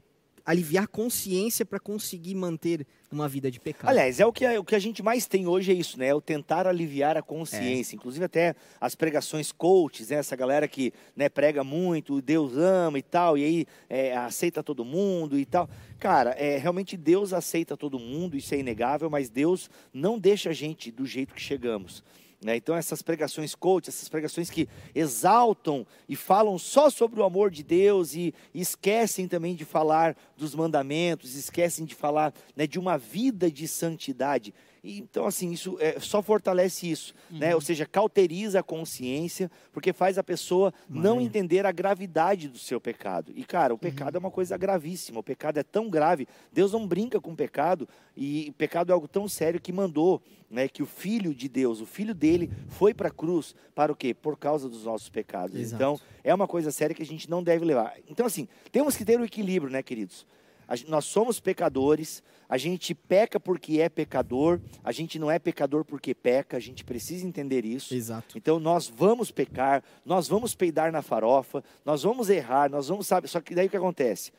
aliviar consciência para conseguir manter uma vida de pecado. Aliás, é o que, a- o que a gente mais tem hoje é isso, né? É o tentar aliviar a consciência. Inclusive até as pregações coaches, né? Essa galera que né, prega muito, Deus ama e tal, e aí é, aceita todo mundo e tal. Cara, é, realmente Deus aceita todo mundo, isso é inegável, mas Deus não deixa a gente do jeito que chegamos. Né? Então essas pregações coach, essas pregações que exaltam e falam só sobre o amor de Deus e, esquecem também de falar dos mandamentos, esquecem de falar né, de uma vida de santidade. E, então, assim, isso é, só fortalece isso, né? Ou seja, cauteriza a consciência, porque faz a pessoa não entender a gravidade do seu pecado. E, cara, o pecado é uma coisa gravíssima, o pecado é tão grave, Deus não brinca com o pecado, e o pecado é algo tão sério que mandou né, que o Filho de Deus, o Filho dele, foi para a cruz, para o quê? Por causa dos nossos pecados. Exato. Então, é uma coisa séria que a gente não deve levar. Então, assim, temos que ter o equilíbrio, né, queridos? A gen- nós somos pecadores, a gente peca porque é pecador, a gente não é pecador porque peca, a gente precisa entender isso. Exato. Então nós vamos pecar, nós vamos peidar na farofa, nós vamos errar, nós vamos, sabe, só que daí o que acontece?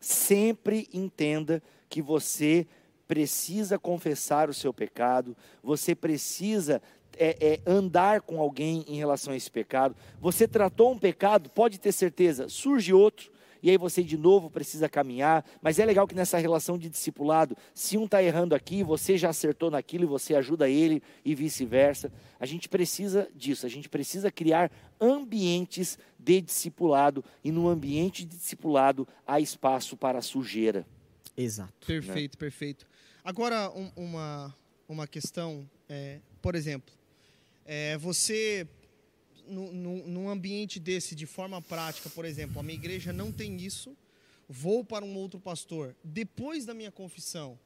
Sempre entenda que você precisa confessar o seu pecado, você precisa é, é, andar com alguém em relação a esse pecado. Você tratou um pecado, pode ter certeza, surge outro, e aí você de novo precisa caminhar. Mas é legal que nessa relação de discipulado, se um está errando aqui, você já acertou naquilo e você ajuda ele e vice-versa. A gente precisa disso, a gente precisa criar ambientes de discipulado, e no ambiente de discipulado há espaço para a sujeira. Exato. Perfeito, perfeito. Agora, um- uma, uma questão, é, por exemplo, é, você, nu- nu- num ambiente desse, de forma prática, por exemplo, a minha igreja não tem isso, vou para um outro pastor, depois da minha confissão,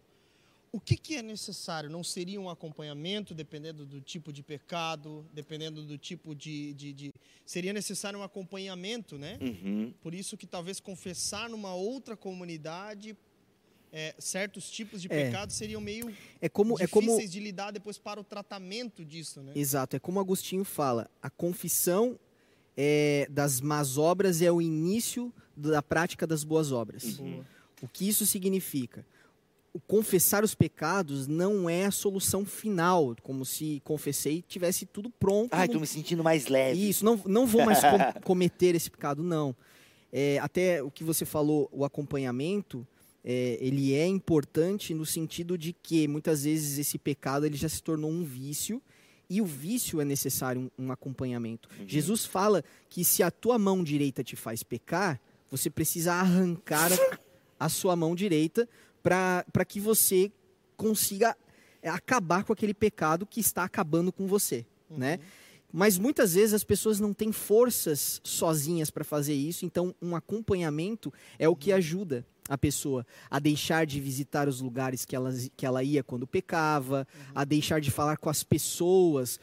o que, que é necessário? Não seria um acompanhamento, dependendo do tipo de pecado, dependendo do tipo de. de, de- Seria necessário um acompanhamento, né? Uhum. Por isso que talvez confessar numa outra comunidade é, certos tipos de É. pecados seriam meio É como, é difíceis como de lidar depois para o tratamento disso, né? Exato, é como Agostinho fala, a confissão é, das más obras é o início da prática das boas obras. Boa. O que isso significa? O confessar os pecados não é a solução final, como se confessei e tivesse tudo pronto. Ai, não tô me sentindo mais leve. Isso, não, não vou mais com- cometer esse pecado, não. É, até o que você falou, o acompanhamento, é, ele é importante no sentido de que muitas vezes esse pecado ele já se tornou um vício e o vício é necessário um, um acompanhamento. Jesus fala que se a tua mão direita te faz pecar, você precisa arrancar a, a sua mão direita para que você consiga acabar com aquele pecado que está acabando com você, né? Mas muitas vezes as pessoas não têm forças sozinhas para fazer isso, então um acompanhamento é o que ajuda a pessoa a deixar de visitar os lugares que ela, que ela ia quando pecava, a deixar de falar com as pessoas,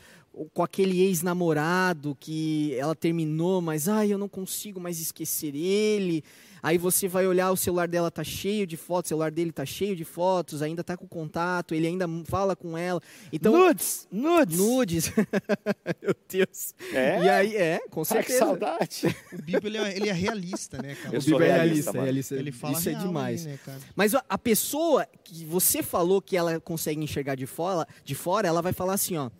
com aquele ex-namorado que ela terminou, mas ai, eu não consigo mais esquecer ele. Aí você vai olhar, o celular dela tá cheio de fotos, o celular dele tá cheio de fotos, ainda tá com contato, ele ainda fala com ela. Então, nudes, nudes. nudes. Meu Deus. É? E aí, é, com Ai, que certeza. saudade. O Bíblia ele é, ele é realista, né, cara? Eu O sou Bíblia é realista, realista, mano. realista. Ele fala Isso é demais. ali, né, cara? Mas a- a pessoa que você falou que ela consegue enxergar de fora, de fora, ela vai falar assim, ó,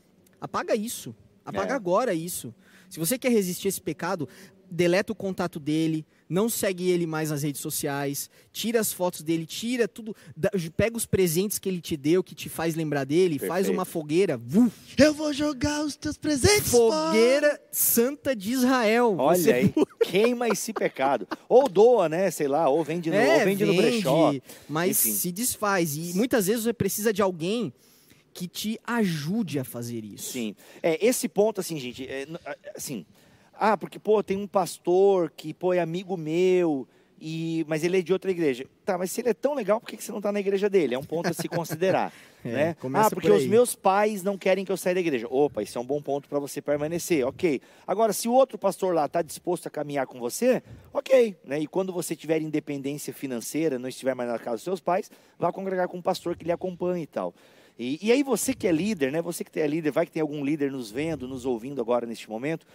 apaga isso, apaga É. agora isso. Se você quer resistir a esse pecado, deleta o contato dele, não segue ele mais nas redes sociais, tira as fotos dele, tira tudo, dá- pega os presentes que ele te deu, que te faz lembrar dele, faz Perfeito. uma fogueira, vuf, Eu vou jogar os teus presentes fogueira santa de Israel. Olha Você aí, queima esse pecado. Ou doa, né? Sei lá, ou vende no, ou vende no brechó. mas Enfim. se desfaz. E muitas vezes você precisa de alguém que te ajude a fazer isso. Sim. É, esse ponto, assim, gente, é, assim. Ah, porque, pô, tem um pastor que, pô, é amigo meu, e, mas ele é de outra igreja. Tá, mas se ele é tão legal, por que você não está na igreja dele? É um ponto a se considerar. É, né? Ah, porque por os meus pais não querem que eu saia da igreja. Opa, isso é um bom ponto para você permanecer. Ok. Agora, se o outro pastor lá está disposto a caminhar com você, ok. Né? E quando você tiver independência financeira, não estiver mais na casa dos seus pais, vá congregar com um pastor que lhe acompanhe e tal. E, e aí você que é líder, né? Você que é líder, vai que tem algum líder nos vendo, nos ouvindo agora neste momento.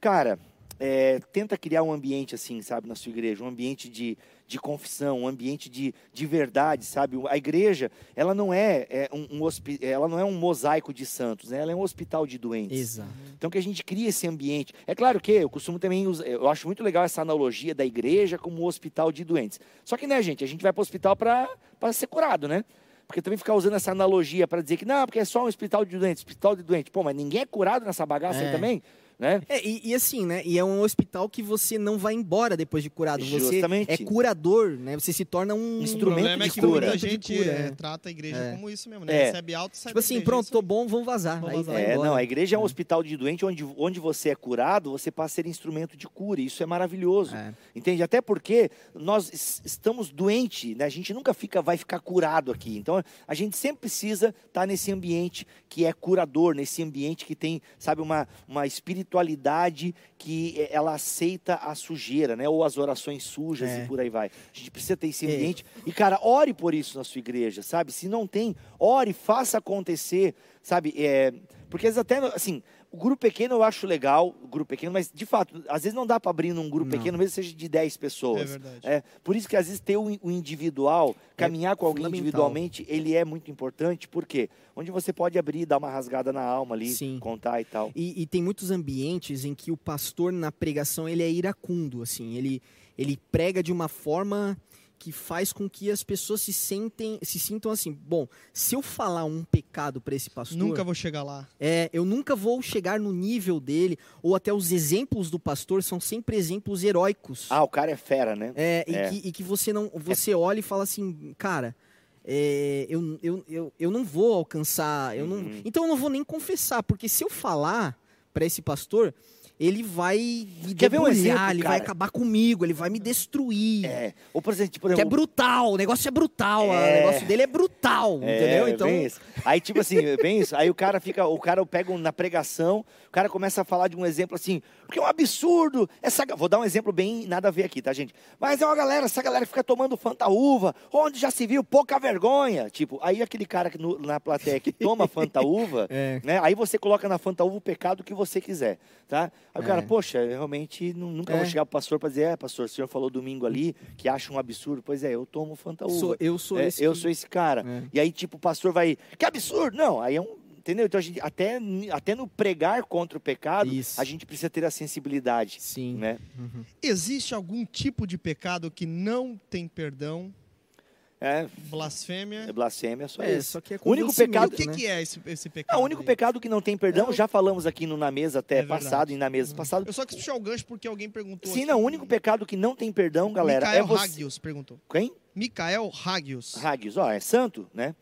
Cara, é, tenta criar um ambiente assim, sabe, na sua igreja, um ambiente de, de confissão, um ambiente de, de verdade, sabe? A igreja, ela não é, é um, um ela não é um mosaico de santos, né? Ela é um hospital de doentes. Exato. Então que a gente cria esse ambiente. É claro que eu costumo também usar, eu acho muito legal essa analogia da igreja como um hospital de doentes. Só que, né, gente, a gente vai para o hospital para ser curado, né? Porque também ficar usando essa analogia para dizer que não, porque é só um hospital de doentes, hospital de doentes. Pô, mas ninguém é curado nessa bagaça aí É. também, né? É, e, e assim, né? E é um hospital que você não vai embora depois de curado. Você Justamente. é curador, né? Você se torna um O Instrumento problema é de que cura. muita gente cura, é, é. trata a igreja É. como isso mesmo, né? É. Recebe alto, sai Tipo assim, igreja, pronto, tô bom, vamos vazar. Vamos vazar. É, não, a igreja é um hospital de doente onde, onde você é curado, você passa a ser instrumento de cura. Isso é maravilhoso. É. Entende? Até porque nós es- estamos doentes, né? A gente nunca fica, vai ficar curado aqui. Então, a gente sempre precisa estar nesse ambiente que é curador, nesse ambiente que tem, sabe, uma, uma espiritualidade que eh, ela aceita a sujeira, né? Ou as orações sujas É. e por aí vai. A gente precisa ter esse É. ambiente. E, cara, ore por isso na sua igreja, sabe? Se não tem, ore, faça acontecer, sabe? É, porque às vezes até, assim, o grupo pequeno eu acho legal, o grupo pequeno, mas de fato, às vezes não dá para abrir num grupo Não. pequeno, mesmo que seja de 10 É pessoas. verdade. É, por isso que às vezes ter o, o individual, caminhar com alguém individualmente, ele é muito importante, porque onde você pode abrir, dar uma rasgada na alma ali, Sim. contar e tal. E, e tem muitos ambientes em que o pastor na pregação ele é iracundo, assim, ele ele prega de uma forma que faz com que as pessoas se sentem, se sintam assim, bom, se eu falar um pecado para esse pastor, Nunca vou chegar lá. é, eu nunca vou chegar no nível dele, ou até os exemplos do pastor são sempre exemplos heróicos. Ah, o cara é fera, né? É, e, É. Que, e que você não você olha e fala assim, cara, é, eu, eu, eu, eu não vou alcançar, eu não, Uhum. então eu não vou nem confessar, porque se eu falar para esse pastor, ele vai me Quer ver um debulhar, exemplo, ele vai cara? acabar comigo, ele vai me destruir. É. Ou, por exemplo, por Que é brutal, o negócio é brutal, É. o negócio dele é brutal, É, entendeu? Então, bem isso. Aí, tipo assim, bem isso. Aí o cara fica, o cara pega um- na pregação, o cara começa a falar de um exemplo assim, porque é um absurdo. Essa, vou dar um exemplo bem nada a ver aqui, tá, gente? Mas é uma galera, essa galera fica tomando Fanta Uva, onde já se viu, pouca vergonha. Tipo, aí aquele cara que no- na plateia que toma Fanta Uva, É. né? Aí você coloca na Fanta Uva o pecado que você quiser, tá? Aí o cara, É. poxa, eu realmente nu- nunca vou É. chegar pro pastor pra dizer, é, pastor, o senhor falou domingo ali que acha um absurdo. Pois é, eu tomo Fanta Uva. sou, eu sou É, esse eu que- sou esse cara. É. E aí, tipo, o pastor vai. Que absurdo! Não, aí é um. Entendeu? Então, a gente, até, até no pregar contra o pecado, Isso. a gente precisa ter a sensibilidade. Sim. Né? Existe algum tipo de pecado que não tem perdão? É, Blasfêmia? é blasfêmia, só É, isso. só que é O único pecado o que, né? que é esse, esse Ah, pecado? o único aí? pecado que não tem perdão, É já falamos aqui no, na mesa até É passado e na mesa passada. Eu só quis puxar o gancho porque alguém perguntou. Sim, aqui. não, o único pecado que não tem perdão, galera, Mikael é você. Hagios perguntou. Quem? Mikael Hagios. Hagios, ó, é santo, né?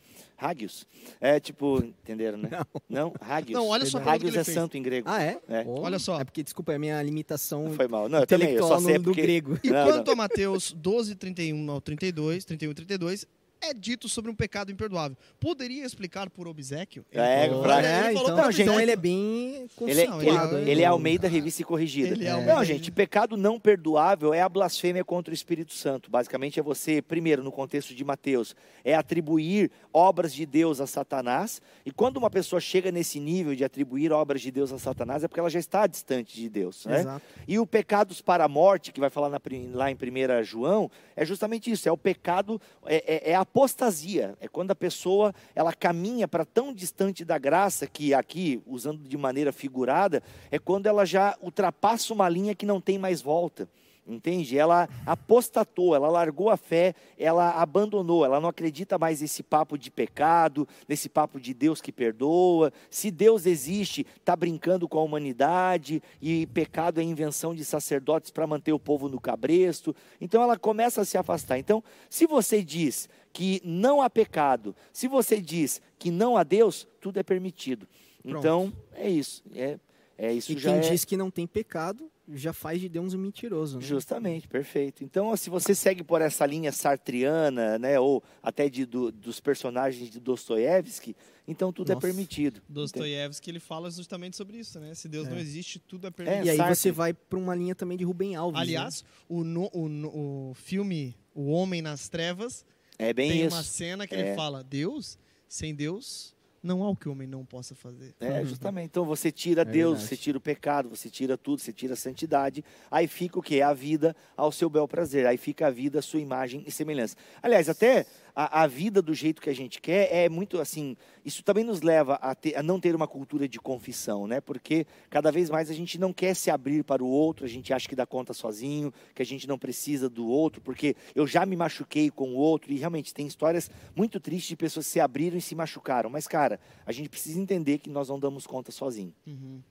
Hagios. É tipo, entenderam, né? Não, Hagios. Não, olha só pergunta Hagios é fez. santo em grego. Ah, é? É. Oh, Olha só. É porque, desculpa, é a minha limitação Foi mal. Não, eu também, eu intelectual só sei no, do porque... grego. E Não, quanto não. a Mateus 12, 31 ao 32, 31 e 32, é dito sobre um pecado imperdoável. Poderia explicar por obsequio? É, Ele- pra- ele É, falou então, Não, gente, então obséquio. ele é bem Ele, é- conceituado. ele, hein? ele é Almeida Revista e Corrigida. Ele é É. Almeida Não, gente, pecado não perdoável é a blasfêmia contra o Espírito Santo. Basicamente é você, primeiro, no contexto de Mateus, é atribuir obras de Deus a Satanás. E quando uma pessoa chega nesse nível de atribuir obras de Deus a Satanás, é porque ela já está distante de Deus. Né? Exato. E o pecados para a morte, que vai falar na lá em 1 João, é justamente isso, é o pecado, é, é- é a apostasia, é quando a pessoa ela caminha para tão distante da graça que aqui, usando de maneira figurada, é quando ela já ultrapassa uma linha que não tem mais volta. Entende? Ela apostatou, ela largou a fé, ela abandonou, ela não acredita mais nesse papo de pecado, nesse papo de Deus que perdoa. Se Deus existe, está brincando com a humanidade e pecado é invenção de sacerdotes para manter o povo no cabresto. Então ela começa a se afastar. Então, se você diz que não há pecado, se você diz que não há Deus, tudo é permitido. Pronto. Então, é isso. É, é isso E já quem é... diz que não tem pecado já faz de Deus um mentiroso. Né? Justamente, perfeito. Então, se você segue por essa linha sartriana, né, ou até de, do- dos personagens de Dostoiévski, então tudo Nossa. é permitido. Dostoiévski, ele fala justamente sobre isso, né? Se Deus É. não existe, tudo é É, permitido. E aí Sartre. você vai para uma linha também de Rubem Alves. né? Aliás, o, no- o no- o filme O Homem nas Trevas É bem tem isso. uma cena que É. ele fala: Deus, sem Deus, não há o que o homem não possa fazer. É, justamente. Então você tira É Deus, verdade. você tira o pecado, você tira tudo, você tira a santidade. Aí fica o quê? A vida ao seu bel prazer. Aí fica a vida, a sua imagem e semelhança. Aliás, até a, a vida do jeito que a gente quer é muito assim. Isso também nos leva a, ter- a não ter uma cultura de confissão, né? Porque cada vez mais a gente não quer se abrir para o outro, a gente acha que dá conta sozinho, que a gente não precisa do outro, porque eu já me machuquei com o outro. E realmente tem histórias muito tristes de pessoas que se abriram e se machucaram. Mas, cara, a gente precisa entender que nós não damos conta sozinho.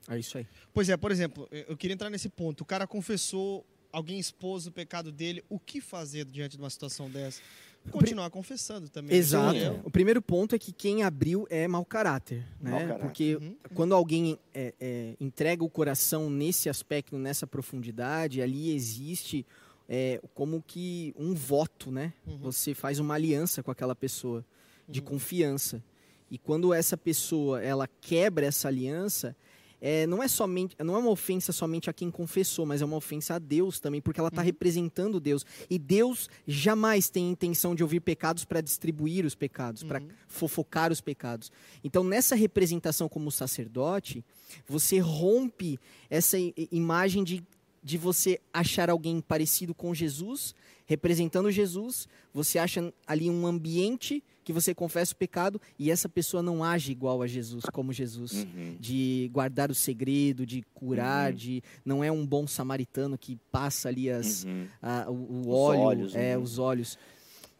É isso aí. Pois é, por exemplo, eu eu queria entrar nesse ponto. O cara confessou, alguém expôs o pecado dele. O que fazer diante de uma situação dessa? Continuar confessando também. Exato. Sim, é. O primeiro ponto é que quem abriu é mau caráter. Né? Mau caráter. Porque Uhum. quando alguém é, é, entrega o coração nesse aspecto, nessa profundidade, ali existe é, como que um voto, né? Uhum. Você faz uma aliança com aquela pessoa de Uhum. confiança. E quando essa pessoa ela quebra essa aliança, é, não é somente, não é uma ofensa somente a quem confessou, mas é uma ofensa a Deus também, porque ela está representando Deus. E Deus jamais tem intenção de ouvir pecados para distribuir os pecados, para fofocar os pecados. Então, nessa representação como sacerdote, você rompe essa imagem de, de você achar alguém parecido com Jesus, representando Jesus, você acha ali um ambiente que você confessa o pecado e essa pessoa não age igual a Jesus, como Jesus Uhum. de guardar o segredo, de curar, de não é um bom samaritano que passa ali as, Uhum. a- o, o Os óleo, olhos, é, uhum. os olhos.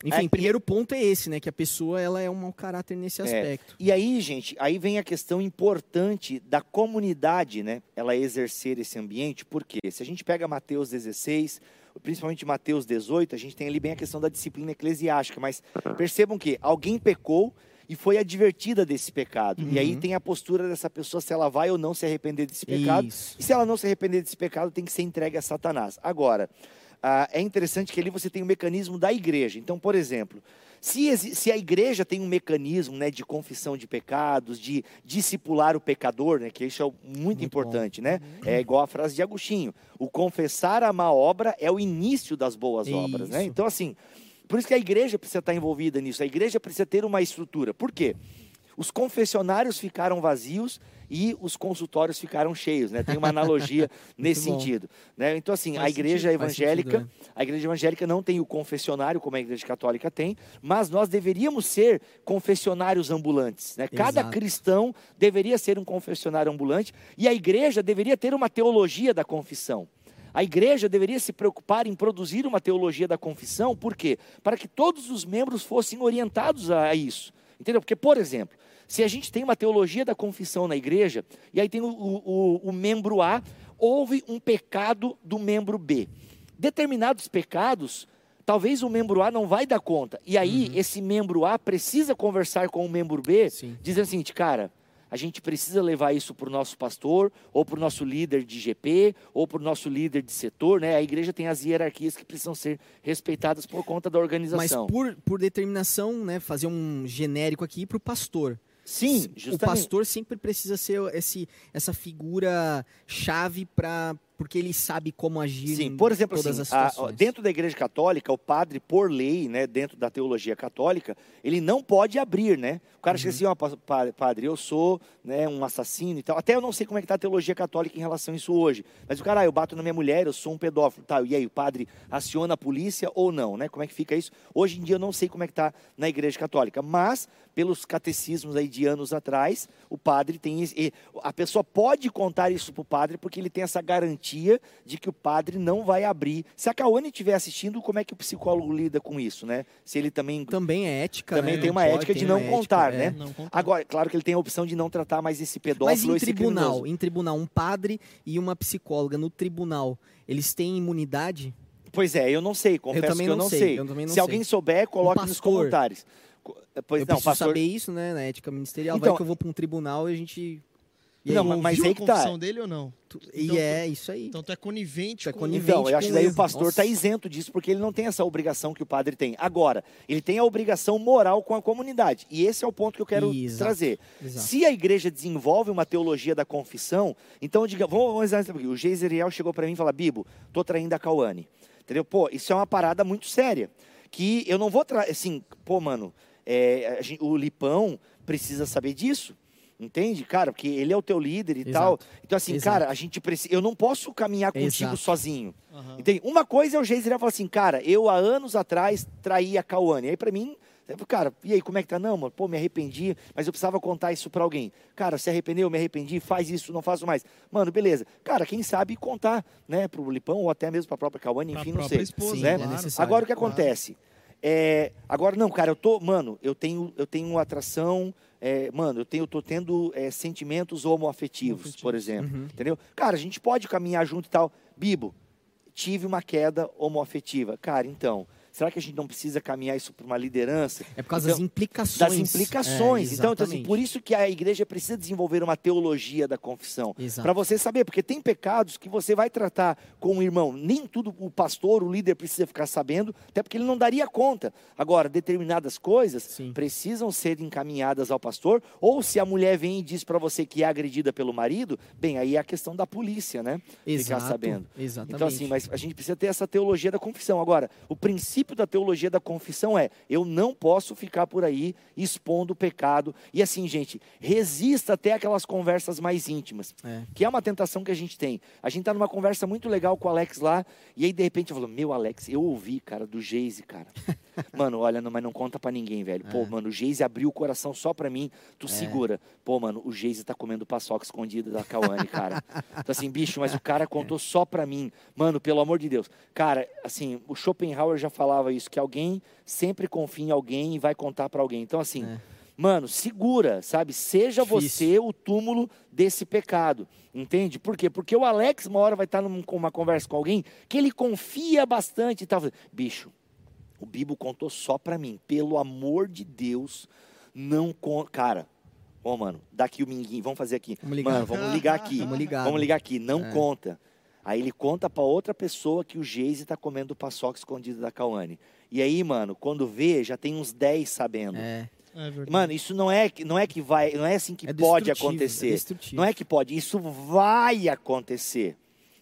Enfim, É, e- primeiro ponto é esse, né? Que a pessoa ela é um mau caráter nesse aspecto. E aí, gente, aí vem a questão importante da comunidade, né? Ela exercer esse ambiente, porque se a gente pega Mateus 16, principalmente Mateus 18, a gente tem ali bem a questão da disciplina eclesiástica, mas percebam que alguém pecou e foi advertida desse pecado. E aí Uhum. tem a postura dessa pessoa se ela vai ou não se arrepender desse pecado. Isso. E se ela não se arrepender desse pecado, tem que ser entregue a Satanás. Agora, ah, é interessante que ali você tem o mecanismo da igreja. Então, por exemplo, se, se a igreja tem um mecanismo né, de confissão de pecados, de discipular o pecador, né, que isso é muito, Muito importante, né? É igual a frase de Agostinho: o confessar a má obra é o início das boas obras. Né? Isso. Então, assim, por isso que a igreja precisa estar envolvida nisso, a igreja precisa ter uma estrutura. Por quê? Os confessionários ficaram vazios e os consultórios ficaram cheios, né? Tem uma analogia nesse sentido, né? Então assim, a Faz igreja sentido, evangélica, sentido, né? a igreja evangélica não tem o confessionário como a igreja católica tem, mas nós deveríamos ser confessionários ambulantes, né? Cada Exato. cristão deveria ser um confessionário ambulante e a igreja deveria ter uma teologia da confissão. A igreja deveria se preocupar em produzir uma teologia da confissão, por quê? Para que todos os membros fossem orientados a a isso. Entendeu? Porque, por exemplo, se a gente tem uma teologia da confissão na igreja, e aí tem o, o- o- membro A, houve um pecado do membro B. Determinados pecados, talvez o membro A não vai dar conta. E aí, esse membro A precisa conversar com o membro B, Sim. dizendo o seguinte, cara, a gente precisa levar isso para o nosso pastor, ou para o nosso líder de GP, ou para o nosso líder de setor, né? A igreja tem as hierarquias que precisam ser respeitadas por conta da Mas organização. por, por determinação, né? Fazer um genérico aqui para o pastor. Sim, O justamente. pastor sempre precisa ser esse, essa figura chave para porque ele sabe como agir Sim, em por exemplo, todas assim, as a- situações. dentro da igreja católica, o padre, por lei, né, dentro da teologia católica, ele não pode abrir, né? O cara Uhum. chega assim, ó, pa- padre, eu sou né, um assassino e tal. Até eu não sei como é que tá a teologia católica em relação a isso hoje. Mas o cara, ah, eu bato na minha mulher, eu sou um pedófilo, tá? E aí, o padre aciona a polícia ou não, né? Como é que fica isso? Hoje em dia eu não sei como é que tá na igreja católica, mas pelos catecismos aí de anos atrás, o padre tem e a pessoa pode contar isso pro padre porque ele tem essa garantia de que o padre não vai abrir. Se a Cauane estiver assistindo, como é que o psicólogo lida com isso, né? Se ele também Também é ética, também né? tem uma Pode, ética de não ética, contar, é. né? Não. Agora, claro que ele tem a opção de não tratar mais esse pedófilo Mas em tribunal, criminoso. em tribunal, um padre e uma psicóloga no tribunal, eles têm imunidade? Pois é, eu não sei, confesso também que eu não sei, sei. eu não Se sei. alguém souber, coloque nos pastor. comentários. Pois eu não, preciso pastor. saber isso, né, na ética ministerial. Então- Vai que eu vou para um tribunal e a gente... E, Não, aí, mas- Tu aí a que tá. confissão dele ou não? e então- é isso aí. Então tu é conivente Tu é com... conivente. Então, eu acho que daí o pastor está isento disso, porque ele não tem essa obrigação que o padre tem. Agora, ele tem a obrigação moral com a comunidade. E esse é o ponto que eu quero Exato, trazer. exato. Se a igreja desenvolve uma teologia da confissão, então, diga, vamos, vamos exemplo aqui. O Geiseriel chegou para mim e falou: Bibo, tô traindo a Cauane. Entendeu? Pô, isso é uma parada muito séria. Que eu não vou trazer. Assim, pô, mano, é, a gente- o Lipão precisa saber disso. Entende, cara? Porque ele é o teu líder e Exato. tal. Então, assim, Exato. cara, a gente precisa. Eu não posso caminhar contigo Exato. sozinho. Aham. Entende? Uma coisa é o Geiseriel falar assim, cara, eu há anos atrás traí a Cauane. Aí pra mim, cara, e aí, como é que tá? Não, mano, pô, me arrependi, mas eu precisava contar isso pra alguém. Cara, se arrependeu, me arrependi, faz isso, não faço mais. Mano, beleza. Cara, quem sabe contar, né, pro Lipão ou até mesmo pra própria Cauane, Pra enfim, não sei. esposa, Sim, né? é claro. necessário. Agora o que Claro. É, agora não, cara, eu tô, mano, eu tenho, eu tenho atração, é, mano, eu tenho, eu tô tendo é, sentimentos homoafetivos, Homoafetivos. por exemplo, Uhum. entendeu? Cara, a gente pode caminhar junto e tal. Bibo, tive uma queda homoafetiva, cara, então, Será que a gente não precisa caminhar isso para uma liderança? É por causa Então, das implicações. das implicações. É, então, então, assim, por isso que a igreja precisa desenvolver uma teologia da confissão. Para você saber, porque tem pecados que você vai tratar com o irmão. Nem tudo o pastor, o líder precisa ficar sabendo, até porque ele não daria conta. Agora, determinadas coisas Sim. precisam ser encaminhadas ao pastor, ou se a mulher vem e diz para você que é agredida pelo marido, bem, aí é a questão da polícia, né? Ficar Exato, sabendo. Exatamente. Então, assim, mas a gente precisa ter essa teologia da confissão. Agora, o princípio da teologia da confissão é: eu não posso ficar por aí expondo o pecado. E assim, gente, resista até aquelas conversas mais íntimas, É. que é uma tentação que a gente tem. A gente tá numa conversa muito legal com o Alex lá, e aí de repente eu falo: Meu, Alex, eu ouvi, cara, do Geise, cara. mano, olha, não, mas não conta pra ninguém, velho. É. Pô, mano, o Geise abriu o coração só pra mim, tu segura. Pô, mano, o Geise tá comendo paçoca escondida da Cauane, cara. Então, assim, bicho, mas o cara contou só pra mim. Mano, pelo amor de Deus. Cara, assim, o Schopenhauer já falava isso, que alguém sempre confia em alguém e vai contar pra alguém. Então, assim, É. mano, segura, sabe? Seja Difícil. você o túmulo desse pecado. Entende? Por quê? Porque o Alex, uma hora, vai estar numa uma conversa com alguém que ele confia bastante e tal. Bicho, o Bibo contou só pra mim. Pelo amor de Deus, não con... Cara, ô mano, daqui o minguinho, vamos fazer aqui. Vamos ligar. Mano, vamos ligar aqui. Vamos ligar. Vamos ligar aqui, não É. conta. Aí ele conta pra outra pessoa que o Geise tá comendo paçoca escondido da Cauane. E aí, mano, quando vê, já tem uns 10 sabendo. É, É verdade. Mano, isso não é, que- não é que vai, não é assim que é pode é acontecer. destrutivo. Não é que pode, isso vai acontecer.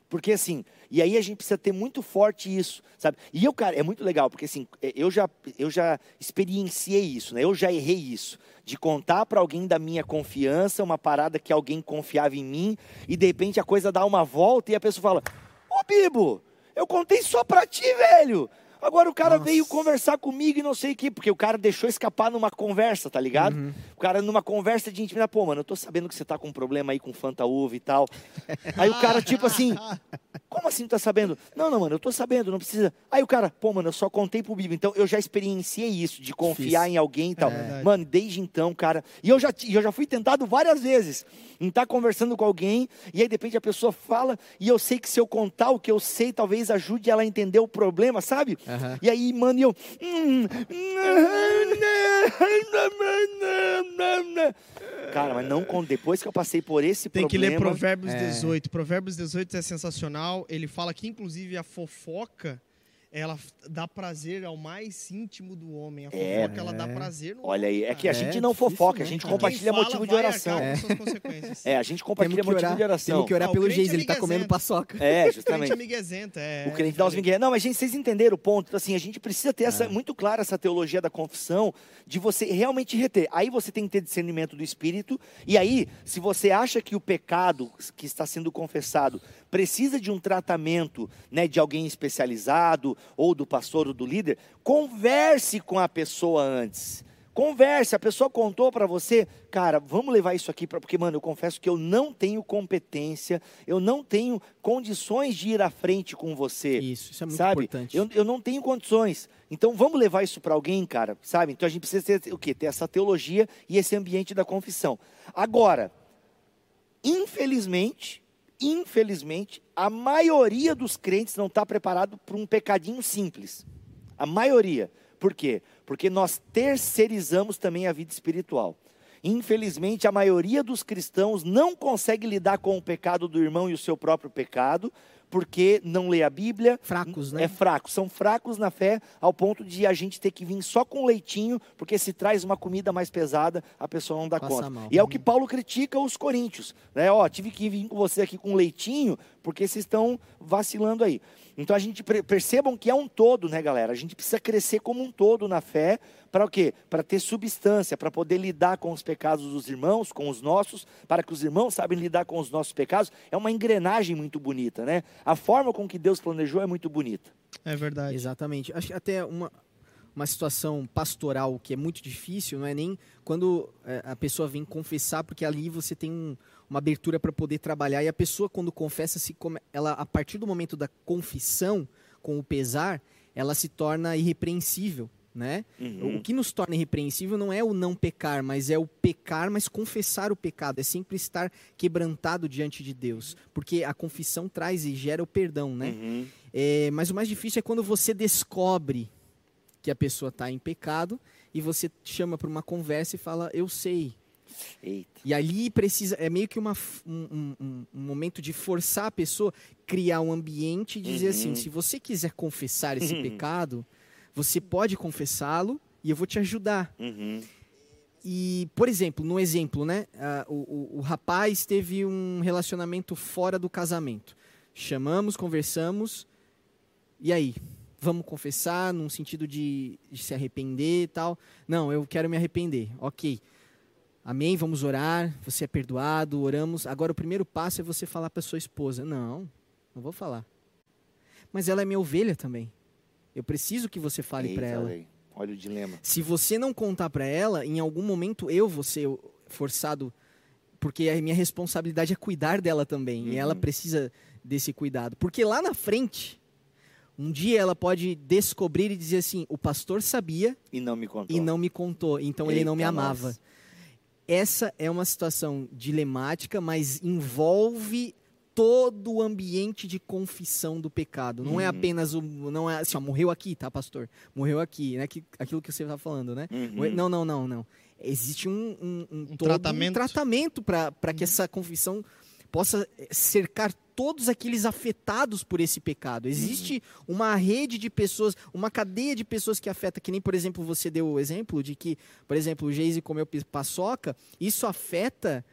Porque assim, e aí a gente precisa ter muito forte isso, sabe? E eu, cara, é muito legal, porque assim, é, eu já, eu já experienciei isso, né? Eu já errei isso. De contar para alguém da minha confiança, uma parada que alguém confiava em mim, e de repente a coisa dá uma volta e a pessoa fala: Ô Bibo, eu contei só pra ti, velho. Agora o cara Nossa. veio conversar comigo e não sei o quê, porque o cara deixou escapar numa conversa, tá ligado? Uhum. O cara numa conversa de intimidade, pô, mano, eu tô sabendo que você tá com um problema aí com Fanta Uva e tal. Aí o cara, tipo assim, como assim tu tá sabendo? Não, não, mano, eu tô sabendo, não precisa. Aí o cara, pô, mano, eu só contei pro Bibo. Então eu já experienciei isso, de confiar em alguém e tal. É mano, desde então, cara. E eu já, eu já fui tentado várias vezes em estar conversando com alguém, e aí de repente a pessoa fala, e eu sei que se eu contar o que eu sei, talvez ajude ela a entender o problema, sabe? Aham. E aí, mano, e eu. hum, Cara, mas não com depois que eu passei por esse Tem que problema. ler Provérbios É. 18. Provérbios 18 é sensacional. Ele fala que, inclusive, a fofoca, ela dá prazer ao mais íntimo do homem. A É. fofoca, ela dá prazer no Olha aí, é que a É, gente não difícil, fofoca, a né, gente cara? compartilha fala motivo de oração. consequências. É, a gente compartilha motivo orar, de oração. temos que orar Ah, o pelo crente Geis, é ele tá comendo paçoca. É, Crente justamente. amiguezento, é. O crente dá os migué. Não, mas gente, vocês entenderam o ponto. Assim, a gente precisa ter É. essa, muito clara essa teologia da confissão, de você realmente reter. Aí você tem que ter discernimento do Espírito. E aí, se você acha que o pecado que está sendo confessado precisa de um tratamento né, de alguém especializado, ou do pastor ou do líder, converse com a pessoa antes. Converse, a pessoa contou para você, cara, vamos levar isso aqui para porque mano, eu confesso que eu não tenho competência, eu não tenho condições de ir à frente com você. Isso, isso é muito sabe? importante. Eu, eu não tenho condições. Então vamos levar isso para alguém, cara, sabe? Então a gente precisa ter o quê? Ter essa teologia e esse ambiente da confissão. Agora, infelizmente, infelizmente, a maioria dos crentes não está preparado para um pecadinho simples. A maioria. Por quê? Porque nós terceirizamos também a vida espiritual. Infelizmente, a maioria dos cristãos não consegue lidar com o pecado do irmão e o seu próprio pecado, porque não lê a Bíblia, Fracos, né? é fraco, são fracos na fé ao ponto de a gente ter que vir só com leitinho, porque se traz uma comida mais pesada, a pessoa não dá Passa conta. mal. E é o que Paulo critica os coríntios, né? Ó, tive que vir com você aqui com leitinho, porque vocês estão vacilando aí. Então a gente percebam que é um todo, né, galera? A gente precisa crescer como um todo na fé, para o quê? Para ter substância, para poder lidar com os pecados dos irmãos, com os nossos, para que os irmãos sabem lidar com os nossos pecados. É uma engrenagem muito bonita, né? A forma com que Deus planejou é muito bonita. É verdade. Exatamente. Acho que até uma, uma situação pastoral que é muito difícil, não é nem quando é, a pessoa vem confessar, porque ali você tem um- uma abertura para poder trabalhar e a pessoa quando confessa, se come- ela a partir do momento da confissão com o pesar, ela se torna irrepreensível. Né? Uhum. O que nos torna irrepreensível não é o não pecar, mas é o pecar, mas confessar o pecado. É sempre estar quebrantado diante de Deus. Porque a confissão traz e gera o perdão, né? Uhum. É, mas o mais difícil é quando você descobre que a pessoa está em pecado e você chama para uma conversa e fala, eu sei. Eita. E ali precisa, é meio que uma, um, um- um- momento de forçar a pessoa, criar um ambiente e dizer Uhum. assim, se você quiser confessar esse Uhum. pecado, você pode confessá-lo e eu vou te ajudar. Uhum. E, por exemplo, no exemplo, né? ah, o, o- o rapaz teve um relacionamento fora do casamento. Chamamos, conversamos. E aí? Vamos confessar num sentido de, de se arrepender e tal? Não, eu quero me arrepender. Ok. Amém, vamos orar. Você é perdoado, oramos. Agora o primeiro passo é você falar para sua esposa. Não, não vou falar. Mas ela é minha ovelha também. Eu preciso que você fale para ela. olha aí. Olha o dilema. Se você não contar para ela, em algum momento eu vou ser forçado, porque a minha responsabilidade é cuidar dela também, e Uhum. ela precisa desse cuidado. Porque lá na frente, um dia ela pode descobrir e dizer assim: o pastor sabia E não me contou. e não me contou, então ele não me Eita, amava. nós. Essa é uma situação dilemática, mas envolve todo o ambiente de confissão do pecado. Não é Uhum. apenas o. Não é assim, ó, morreu aqui, tá, pastor? Morreu aqui, né? Que, aquilo que você está falando, né? Uhum. Não, não, não, não. Existe um, um, um, todo tratamento. um tratamento para que essa confissão possa cercar todos aqueles afetados por esse pecado. Existe uma rede de pessoas, uma cadeia de pessoas que afeta, que nem, por exemplo, você deu o exemplo de que, por exemplo, o Geise comeu paçoca, isso afeta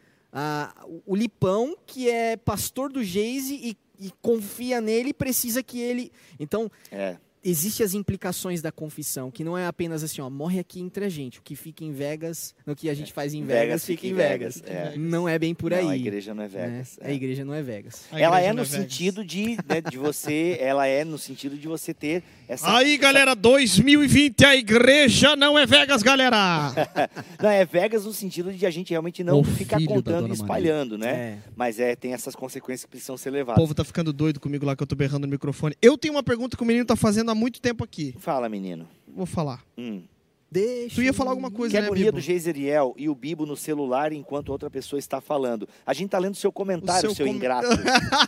o- o Lipão, que é pastor do Geise e, e confia nele e precisa que ele... Então, É. existem as implicações da confissão, que não é apenas assim, ó, morre aqui entre a gente. O que fica em Vegas, no que a gente faz em Vegas, fica em Vegas. É. Não é bem por Não, aí. a igreja não é né? Vegas. A é. igreja não é Vegas. A Ela é no Vegas. sentido de, né, de você, ela é no sentido de você ter essa. Aí, galera, 2020, a igreja não é Vegas, galera! Não, é Vegas no sentido de a gente realmente não O ficar contando e espalhando, né? É. Mas é, tem essas consequências que precisam ser O levadas. povo tá ficando doido comigo lá que eu tô berrando no microfone. Eu tenho uma pergunta que o menino tá fazendo há muito tempo aqui. Fala, menino. Vou falar. Hum. Deixa Tu ia falar alguma coisa, Que né, agonia Bibo? do Geiseriel e o Bibo no celular enquanto outra pessoa está falando. A gente tá lendo seu comentário, O seu, seu com- ingrato.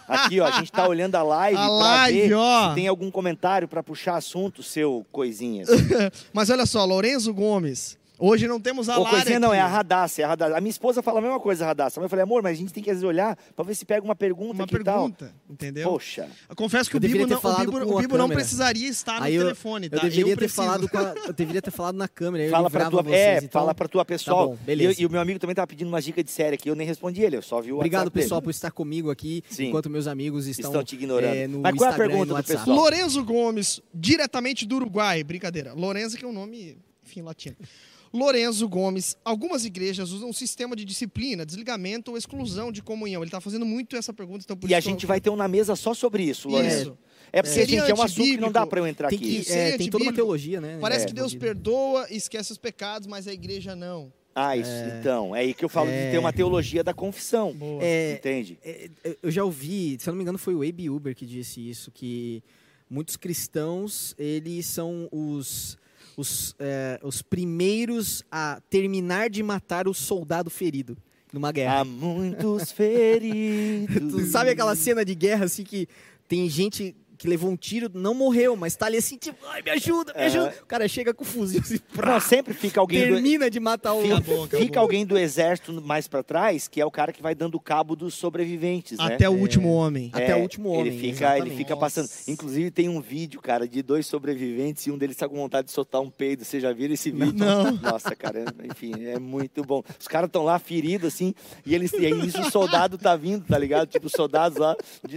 Aqui, ó, a gente tá olhando a live A pra live, ver ó. se tem algum comentário pra puxar assunto, seu coisinha. Mas olha só, Lorenzo Gomes. Hoje não temos a Ou Lara coisinha não, é a Radassa, é a Radassa. A minha esposa fala a mesma coisa, Radassa. Mas eu falei, amor, mas a gente tem que às vezes olhar pra ver se pega uma pergunta Uma aqui e tal. pergunta, entendeu? Poxa. Eu confesso que Eu o Bibo, ter não, o Bibo, o a Bibo não precisaria estar no Aí eu- telefone, tá? Eu deveria, ter preciso. falado com a- eu deveria ter falado na câmera. aí eu Fala pra tua, vocês, é, então. fala pra tua pessoal. Tá bom, beleza. E, e o meu amigo também tava pedindo uma dica de série aqui, eu nem respondi ele, eu só vi o Obrigado, WhatsApp dele. pessoal, por estar comigo aqui, Sim. enquanto meus amigos estão, Estão te ignorando. é, no Mas qual é a pergunta no do pessoal? Lorenzo Gomes, diretamente do Uruguai. Brincadeira. Lorenzo que é um nome, enfim, latino. Lorenzo Gomes, algumas igrejas usam um sistema de disciplina, desligamento ou exclusão de comunhão. Ele está fazendo muito essa pergunta, então por E a gente vai ter um na mesa só sobre isso, Lourenço. Isso. É porque, Seria gente, é um assunto que não dá pra eu entrar Tem, aqui. que, Isso é, é tem toda uma teologia, né? Parece é, que Deus perdoa e esquece os pecados, mas a igreja não. Ah, isso, então. É aí que eu falo de ter uma teologia da confissão. É, Entende? É, eu já ouvi, se eu não me engano, foi o Abe Uber que disse isso, que muitos cristãos, eles são os, os, é, os primeiros a terminar de matar o soldado ferido numa guerra. Há muitos feridos. Tu sabe aquela cena de guerra, assim, que tem gente que levou um tiro, não morreu, mas tá ali assim, tipo, ai, me ajuda, me Aham. ajuda. O cara chega com o fuzil, assim, prá, Não, sempre fica alguém do... termina de matar o... Fica, Acabou, acabou. fica alguém do exército mais pra trás, que é o cara que vai dando cabo dos sobreviventes, né? Até o último homem. Até o último homem, Ele fica, ele exatamente. fica passando. Nossa. Inclusive tem um vídeo, cara, de dois sobreviventes e um deles tá com vontade de soltar um peido. Você já viram esse vídeo? Não. Nossa, cara, enfim, é muito bom. Os caras estão lá feridos, assim, e eles e aí nisso o soldado tá vindo, tá ligado? Tipo, os soldados lá.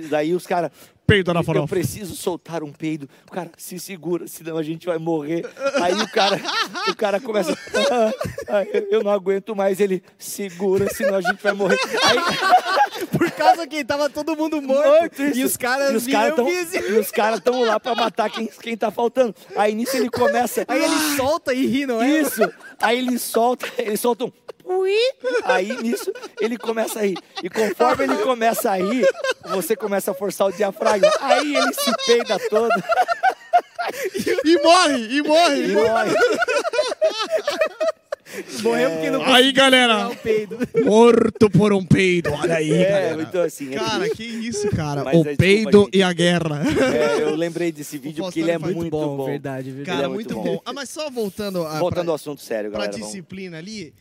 Daí os caras. Na Eu farofa. preciso soltar um peido. O cara se segura, senão a gente vai morrer. Aí o cara, o cara começa. "Ah, ah, eu- não aguento mais. Ele segura, senão a gente vai morrer. Aí, causa que tava todo mundo morto, e os caras e os caras estão e- os caras estão lá pra matar quem, quem tá faltando. Aí nisso ele começa. Aí ele solta e ri, não é? Isso. Aí ele solta, ele solta um. "Ui". Aí nisso ele começa a rir. E conforme ele começa a rir, você começa a forçar o diafragma. Aí ele se peida todo E morre, e morre, e morre. Morre. Morreu porque não Aí, galera, o peido. morto por um peido. Olha aí, É, galera. então assim. é Cara, triste. que isso, cara. Mas, o é, desculpa, peido gente. e a guerra. É, eu lembrei desse vídeo porque ele é Faustão muito, bom. verdade, verdade. Cara, é muito muito bom. bom. Ah, mas só voltando, a, Voltando pra, ao assunto sério, pra galera. vamos- disciplina ali,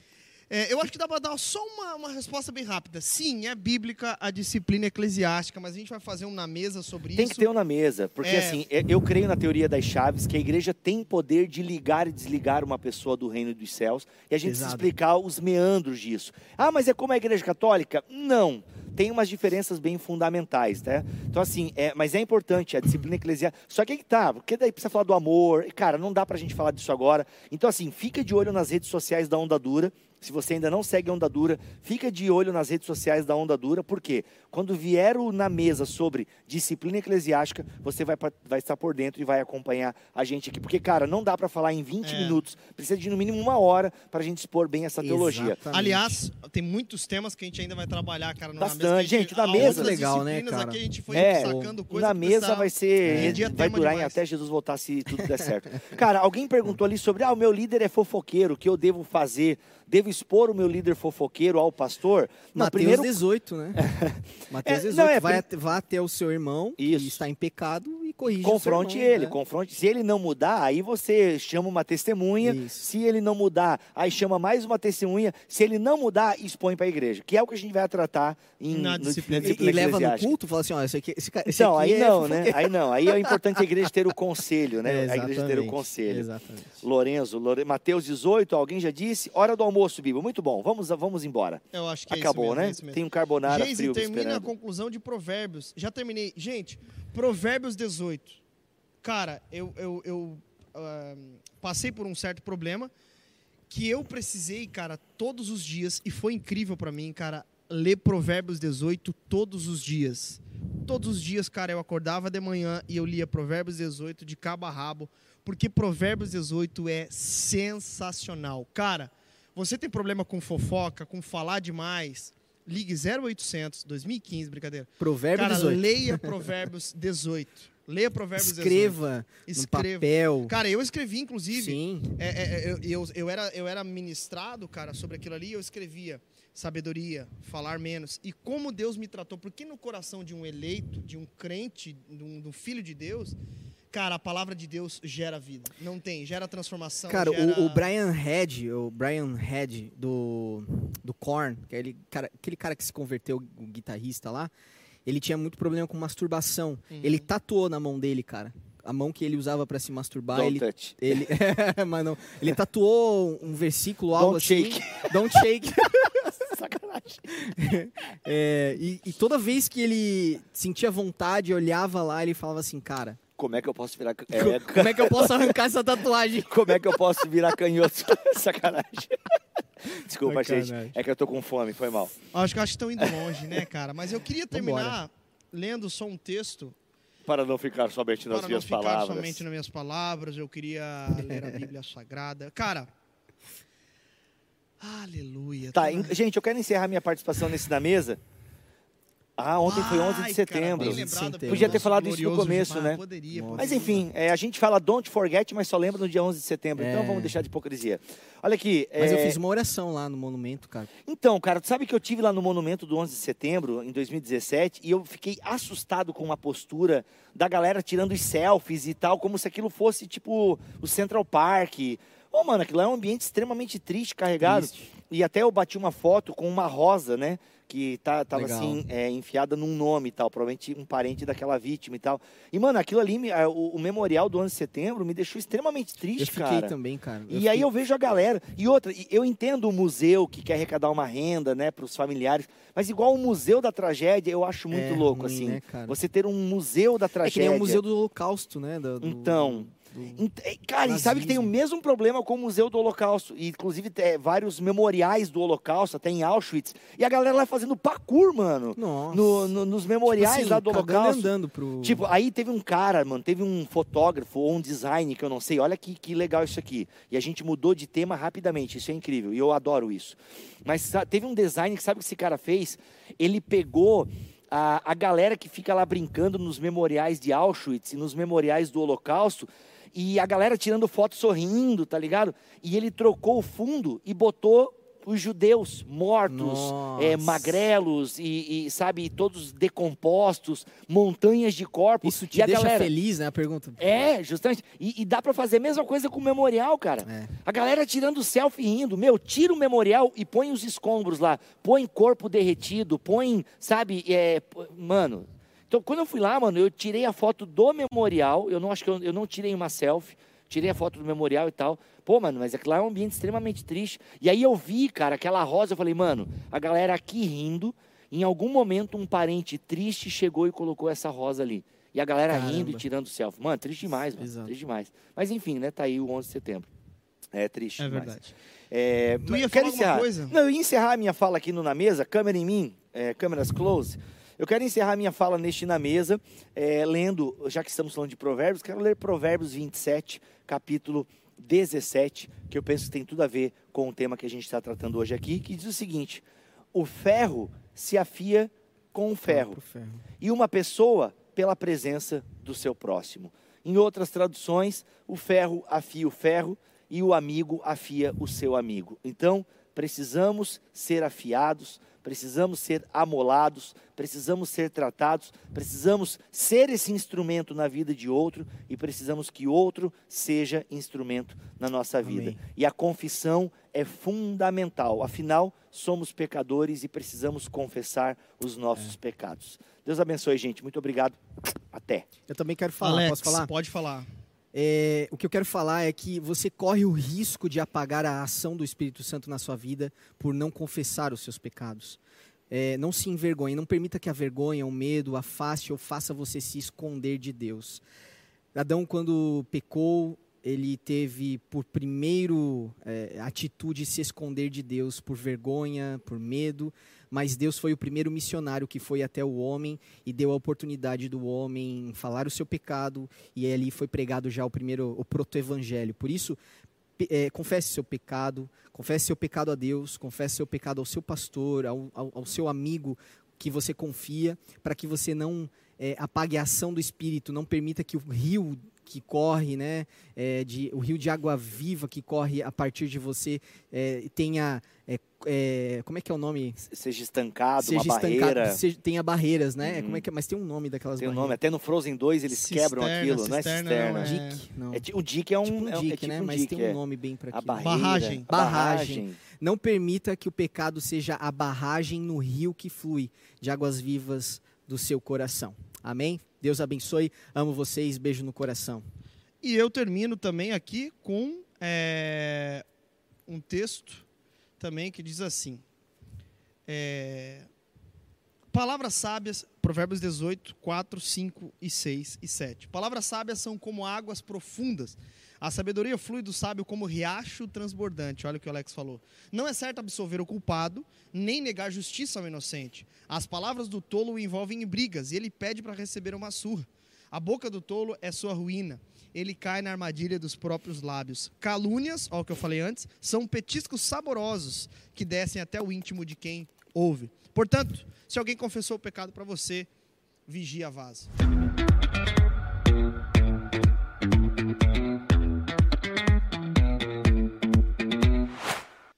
é, eu acho que dá pra dar só uma, uma resposta bem rápida. Sim, é bíblica a disciplina eclesiástica, mas a gente vai fazer um na mesa sobre Tem isso. que ter um na mesa, porque É. assim, é- eu creio na teoria das chaves que a igreja tem poder de ligar e desligar uma pessoa do reino dos céus e a gente Pesado. explicar os meandros disso. Ah, mas é como a igreja católica? Não. Tem umas diferenças bem fundamentais, tá? Então, assim, é, mas é importante a disciplina eclesiástica. Só que aí que tá, porque daí precisa falar do amor. E, cara, não dá pra gente falar disso agora. Então, assim, fica de olho nas redes sociais da Onda Dura. Se você ainda não segue a Onda Dura, fica de olho nas redes sociais da Onda Dura, porque quando vier o na mesa sobre disciplina eclesiástica, você vai, vai estar por dentro e vai acompanhar a gente aqui. Porque, cara, não dá para falar em 20 É. minutos, precisa de no mínimo uma hora para a gente expor bem essa teologia. Exatamente. Aliás, tem muitos temas que a gente ainda vai trabalhar, cara. na Bastante, mesa, gente, na ao mesa- Legal, né, disciplinas cara? Aqui a gente foi É, sacando coisa na mesa vai ser. Rendia vai durar em até Jesus voltar se tudo der certo. Cara, alguém perguntou ali sobre: ah, o meu líder é fofoqueiro, o que eu devo fazer? Devo expor o meu líder fofoqueiro ao pastor? Não, Mateus primeiro 18, né? Mateus É, 18, não, é, vai, prim- até, vá até o seu irmão Isso. que está em pecado corrige confronte irmão, ele, né? confronte. Se ele não mudar, aí você chama uma testemunha. Isso. Se ele não mudar, aí chama mais uma testemunha. Se ele não mudar, expõe para a igreja, que é o que a gente vai tratar em, Na no- disciplina. E, e leva no culto, fala assim, ó, esse aqui, esse, esse Então, aqui aí é não, né? Aí não. Aí é importante a igreja ter o conselho, né? É, a igreja ter o conselho. Exatamente. Lorenzo, Lore... Mateus 18, alguém já disse? Hora do almoço, Bíblia. Muito bom. Vamos, vamos embora. Eu acho que é Acabou, isso mesmo, né? é. Tem um carbonara Geise, frio termina a esperando. conclusão de Provérbios. Já terminei. Gente, Provérbios 18. Cara, eu, eu, eu ah, passei por um certo problema que eu precisei, cara, todos os dias, e foi incrível pra mim, cara, ler Provérbios 18 todos os dias. Todos os dias, cara, eu acordava de manhã e eu lia Provérbios 18 de cabo a rabo, porque Provérbios 18 é sensacional. Cara, você tem problema com fofoca, com falar demais, ligue 0800 2015, brincadeira. Provérbio Cara, 18. leia Provérbios 18. Leia Provérbios 18. Escreva no Escreva. papel. Cara, eu escrevi, inclusive, Sim. é, é, é, eu, eu, eu era, eu era ministrado, cara, sobre aquilo ali, eu escrevia sabedoria, falar menos. E como Deus me tratou, porque no coração de um eleito, de um crente, de um, de um filho de Deus, cara, a palavra de Deus gera vida. Não tem, gera transformação. Cara, gera... o, o Brian Head, o Brian Head do, do Korn, que é ele, cara, aquele cara que se converteu, o guitarrista lá, ele tinha muito problema com masturbação. Uhum. Ele tatuou na mão dele, cara. A mão que ele usava pra se masturbar, Don't ele touch. ele mas não, ele tatuou um versículo algo Don't assim. shake. Don't shake. Sacanagem. É, e, e toda vez que ele sentia vontade, olhava lá, ele falava assim, cara, Como é que eu posso virar. É, como é que eu posso arrancar essa tatuagem? Como é que eu posso virar canhoto? Sacanagem. Desculpa, Sacanagem. gente. É que eu tô com fome, foi mal. Acho que acho que estão indo longe, né, cara? Mas eu queria terminar lendo só um texto Para não ficar somente nas para não minhas ficar palavras. somente nas minhas palavras, eu queria ler a Bíblia Sagrada. Cara, aleluia. Tá, na- gente, eu quero encerrar minha participação nesse na mesa. Ah, ontem foi 11 de setembro. Cara, bem 11 de lembrado setembro. pelo Podia ter falado isso no começo, Gilmar. né? Poderia, Nossa. Mas poderia. enfim, é, a gente fala don't forget, mas só lembra no dia 11 de setembro. Então É. vamos deixar de hipocrisia. Olha aqui. Mas eu é, fiz uma oração lá no monumento, cara. Então, cara, tu sabe que eu tive lá no Monumento do 11 de setembro, em 2017, e eu fiquei assustado com a postura da galera tirando os selfies e tal, como se aquilo fosse tipo o Central Park. Ô, mano, aquilo é um ambiente extremamente triste, carregado. Triste. E até eu bati uma foto com uma rosa, né? Que tá, tava Legal. assim, é, enfiada num nome e tal, provavelmente um parente daquela vítima e tal. E, mano, aquilo ali, a- o, o memorial do 11 de setembro me deixou extremamente triste, Eu fiquei cara. também, cara. E aí fiquei- eu vejo a galera. E outra, e eu entendo o museu que quer arrecadar uma renda, né, para os familiares. Mas igual o museu da tragédia, eu acho muito É louco, ruim, assim. né? Você ter um museu da É que tragédia. nem o Museu do Holocausto, né? do- do- Então, do- eh, Cara, e sabe que tem o mesmo problema com o Museu do Holocausto. E, inclusive, tem vários memoriais do Holocausto, até em Auschwitz. E a galera lá fazendo parkour, mano. Nossa. No, no- nos memoriais Tipo assim, lá do Holocausto. andando pro... Tipo, aí teve um cara, mano, teve um fotógrafo ou um design que eu não sei, olha que, que legal isso aqui. E a gente mudou de tema rapidamente, isso é incrível, e eu adoro isso. Mas teve um design que sabe o que esse cara fez? Ele pegou a, a galera que fica lá brincando nos memoriais de Auschwitz e nos memoriais do Holocausto, e a galera tirando foto sorrindo, tá ligado? E ele trocou o fundo e botou os judeus mortos, é, magrelos e, e, sabe, todos decompostos, montanhas de corpos. Isso te deixa galera... feliz, né? A pergunta. É, justamente. E, e dá para fazer a mesma coisa com o memorial, cara. É. A galera tirando selfie rindo. Meu, tira o memorial e põe os escombros lá. Põe corpo derretido, põe, sabe, é, mano. Então, quando eu fui lá, mano, eu tirei a foto do memorial. Eu não acho que eu, eu não tirei uma selfie tirei a foto do memorial e tal. Pô, mano, mas aquilo lá é um ambiente extremamente triste. E aí eu vi, cara, aquela rosa, eu falei, mano, a galera aqui rindo, em algum momento um parente triste chegou e colocou essa rosa ali. E a galera Caramba. rindo e tirando selfie. Mano, triste demais, mano. Exato. Triste demais. Mas enfim, né, tá aí o 11 de setembro. É triste é demais. verdade. É, tu ia falar encerrar. alguma coisa? Não, eu ia encerrar a minha fala aqui no Na Mesa, câmera em mim, é, câmeras close. Eu quero encerrar minha fala neste Na Mesa, é, lendo, já que estamos falando de provérbios, quero ler Provérbios 27, capítulo 17, que eu penso que tem tudo a ver com o tema que a gente está tratando hoje aqui, que diz o seguinte: o ferro se afia com o ferro, ferro, e uma pessoa pela presença do seu próximo. Em outras traduções, o ferro afia o ferro e o amigo afia o seu amigo. Então, precisamos ser afiados, precisamos ser amolados, precisamos ser tratados, precisamos ser esse instrumento na vida de outro e precisamos que outro seja instrumento na nossa vida. Amém. E a confissão é fundamental, afinal, somos pecadores e precisamos confessar os nossos é. pecados. Deus abençoe, gente. Muito obrigado. Até. Eu também quero falar. Alex, Posso falar? Pode falar. É, o que eu quero falar é que você corre o risco de apagar a ação do Espírito Santo na sua vida por não confessar os seus pecados. É, não se envergonhe, não permita que a vergonha, o medo, afaste ou faça você se esconder de Deus. Adão, quando pecou, ele teve por primeiro é, atitude se esconder de Deus por vergonha, por medo, mas Deus foi o primeiro missionário que foi até o homem e deu a oportunidade do homem falar o seu pecado e ali foi pregado já o primeiro o proto-evangelho. Por isso, é, confesse seu pecado, confesse seu pecado a Deus, confesse seu pecado ao seu pastor, ao, ao, ao seu amigo que você confia, para que você não é, apague a ação do Espírito, não permita que o rio que corre, né, é, de, o rio de água viva que corre a partir de você é, tenha, é, é como é que é o nome? Seja estancado, seja uma estancado, barreira. Seja, tenha barreiras, né? Uhum. Como é que, é? mas tem um nome daquelas tem barreiras. um nome, até no Frozen 2 eles cisterna, quebram aquilo, não é cisterna. Não, é... Dick, não. É, o Dick é um, tipo um Dick, é, tipo né? Um mas tem um nome bem para aquilo. Barreira, barragem. barragem. Não permita que o pecado seja a barragem no rio que flui de águas vivas do seu coração. Amém? Deus abençoe. Amo vocês. Beijo no coração. E eu termino também aqui com é, um texto também que diz assim: é, Palavras sábias, Provérbios 18, 4, 5 e 6 e 7. Palavras sábias são como águas profundas. A sabedoria flui do sábio como riacho transbordante. Olha o que o Alex falou. Não é certo absolver o culpado, nem negar justiça ao inocente. As palavras do tolo o envolvem em brigas e ele pede para receber uma surra. A boca do tolo é sua ruína. Ele cai na armadilha dos próprios lábios. Calúnias, olha o que eu falei antes, são petiscos saborosos que descem até o íntimo de quem ouve. Portanto, se alguém confessou o pecado para você, vigia a vaso.